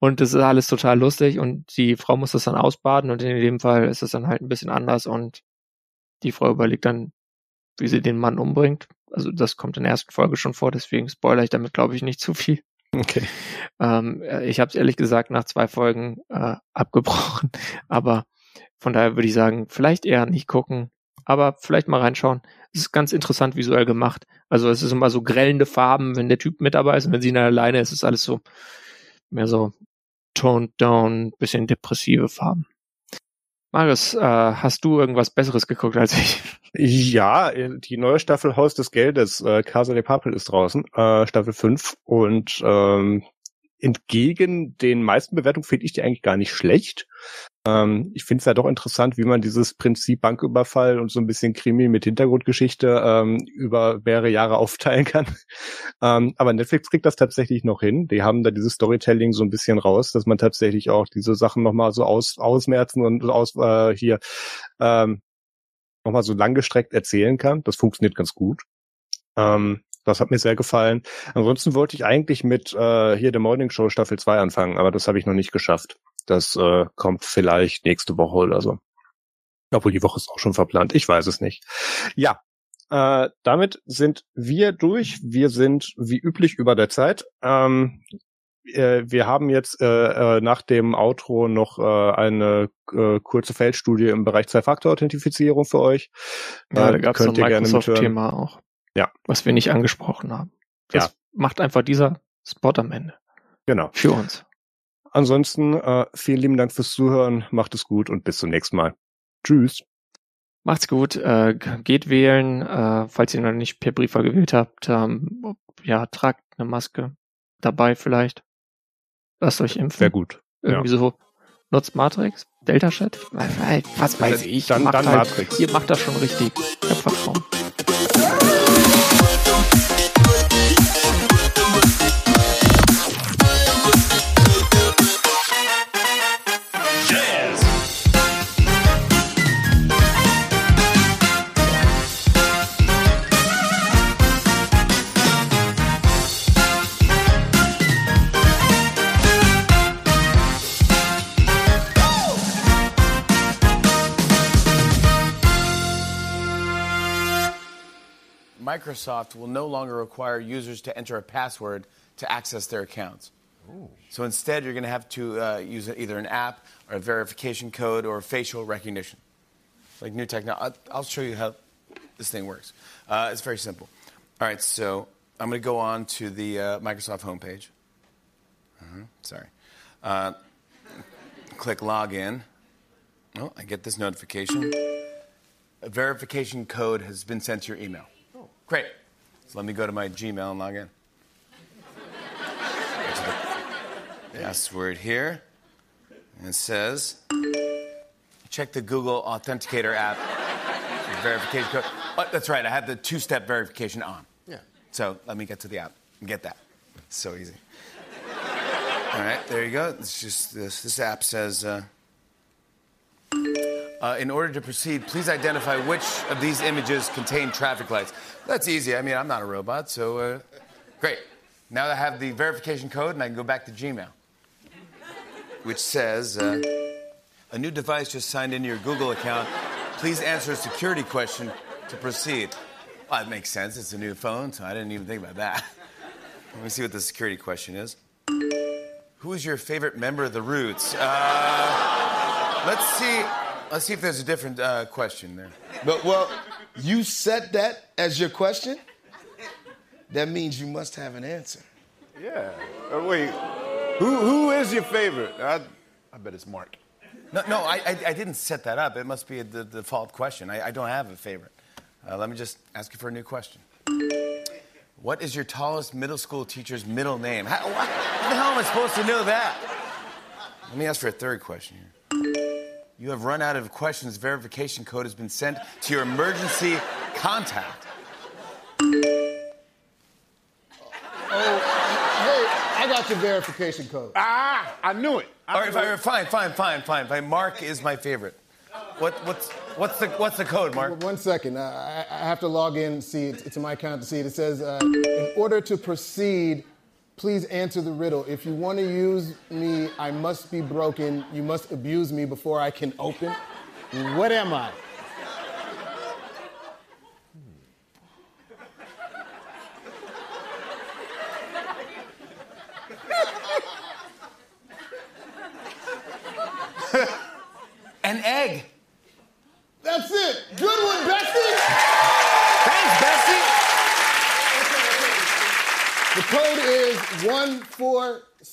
Speaker 2: Und das ist alles total lustig und die Frau muss das dann ausbaden und in dem Fall ist es dann halt ein bisschen anders und die Frau überlegt dann, wie sie den Mann umbringt. Also das kommt in der ersten Folge schon vor, deswegen spoilere ich damit, glaube ich, nicht zu viel.
Speaker 1: Okay.
Speaker 2: Ähm, ich habe es ehrlich gesagt nach zwei Folgen äh, abgebrochen, aber von daher würde ich sagen, vielleicht eher nicht gucken, aber vielleicht mal reinschauen. Es ist ganz interessant visuell gemacht. Also es ist immer so grellende Farben, wenn der Typ mit dabei ist und wenn sie alleine ist, ist alles so mehr so toned down, bisschen depressive Farben. Marius, äh, hast du irgendwas Besseres geguckt als ich?
Speaker 1: Ja, die neue Staffel Haus des Geldes, äh, Casa de Papel ist draußen, äh, Staffel 5 und ähm, entgegen den meisten Bewertungen finde ich die eigentlich gar nicht schlecht. Ähm, ich finde es ja doch interessant, wie man dieses Prinzip Banküberfall und so ein bisschen Krimi mit Hintergrundgeschichte ähm, über mehrere Jahre aufteilen kann. ähm, aber Netflix kriegt das tatsächlich noch hin. Die haben da dieses Storytelling so ein bisschen raus, dass man tatsächlich auch diese Sachen nochmal so aus, ausmerzen und aus äh, hier ähm, nochmal so langgestreckt erzählen kann. Das funktioniert ganz gut. Ähm, das hat mir sehr gefallen. Ansonsten wollte ich eigentlich mit äh, hier der Morning Show Staffel 2 anfangen, aber das habe ich noch nicht geschafft. Das äh, kommt vielleicht nächste Woche oder so. Obwohl die Woche ist auch schon verplant. Ich weiß es nicht. Ja, äh, damit sind wir durch. Wir sind wie üblich über der Zeit. Ähm, äh, wir haben jetzt äh, äh, nach dem Outro noch äh, eine äh, kurze Feldstudie im Bereich Zwei-Faktor-Authentifizierung für euch.
Speaker 2: Ja, da gab es ein Microsoft-Thema auch. Ja. Was wir nicht angesprochen haben. Das
Speaker 1: Ja.
Speaker 2: macht einfach dieser Spot am Ende
Speaker 1: Genau.
Speaker 2: für uns.
Speaker 1: Ansonsten äh, vielen lieben Dank fürs Zuhören. Macht es gut und bis zum nächsten Mal. Tschüss.
Speaker 2: Macht's gut, äh, geht wählen, äh, falls ihr noch nicht per Briefwahl gewählt habt. Ähm, ja, tragt eine Maske dabei vielleicht. Lasst euch impfen.
Speaker 1: Wäre gut.
Speaker 2: Irgendwie so. Nutzt Matrix, Delta Chat, was weiß ich.
Speaker 1: Dann-
Speaker 2: Macht
Speaker 1: dann
Speaker 2: halt,
Speaker 1: Matrix.
Speaker 2: Ihr macht das schon richtig. Ich hab Vertrauen.
Speaker 3: don't Microsoft will no longer require users to enter a password to access their accounts. So instead, you're going to have to uh, use either an app or a verification code or facial recognition. Like new technology. I'll show you how this thing works. Uh, it's very simple. All right, so I'm going to go on to the uh, Microsoft homepage. uh Sorry. Uh, click login. Oh, I get this notification. A verification code has been sent to your email. Great. So let me go to my Gmail and log in. Go to the Password here. And it says check the Google Authenticator app for verification code. Oh, that's right, I have the two step verification on.
Speaker 4: Yeah.
Speaker 3: So let me get to the app and get that. It's so easy. All right, there you go. It's just this, this app says. Uh, uh, in order to proceed, please identify which of these images contain traffic lights. That's easy. I mean, I'm not a robot, so uh, great. Now I have the verification code, and I can go back to Gmail, which says uh, a new device just signed into your Google account. Please answer a security question to proceed. Well, that makes sense. It's a new phone, so I didn't even think about that. Let me see what the security question is. Who is your favorite member of the Roots? Uh, let's see. Let's see if there's a different uh, question there.
Speaker 4: But well, you set that as your question. That means you must have an answer.
Speaker 5: Yeah. Uh, wait. Who who is your favorite? I, I bet it's Mark.
Speaker 3: No, no, I, I, I didn't set that up. It must be a, the default question. I, I don't have a favorite. Uh, let me just ask you for a new question. What is your tallest middle school teacher's middle name? How, what, how the hell am I supposed to know that? Let me ask for a third question here. You have run out of questions. Verification code has been sent to your emergency contact.
Speaker 4: Oh, hey, I got your verification code.
Speaker 5: Ah, I knew it. I
Speaker 3: All right, fine, fine, fine, fine, fine, fine. Mark is my favorite. What, what's, what's, the, what's the code, Mark?
Speaker 4: One second. Uh, I, I have to log in and see it. It's in my account to see it. It says, uh, in order to proceed, please answer the riddle. If you want to use me, I must be broken. You must abuse me before I can open. What am I?
Speaker 3: An egg.
Speaker 4: That's it. Good one, Bessie.
Speaker 3: Thanks, Bessie.
Speaker 4: The code is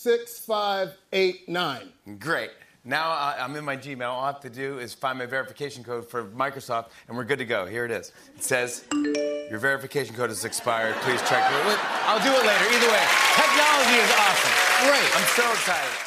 Speaker 4: 146589.
Speaker 3: Great. Now uh, I'm in my Gmail. All I have to do is find my verification code for Microsoft, and we're good to go. Here it is. It says, Your verification code has expired. Please check it. I'll do it later. Either way, technology is awesome.
Speaker 4: Great.
Speaker 3: I'm so excited.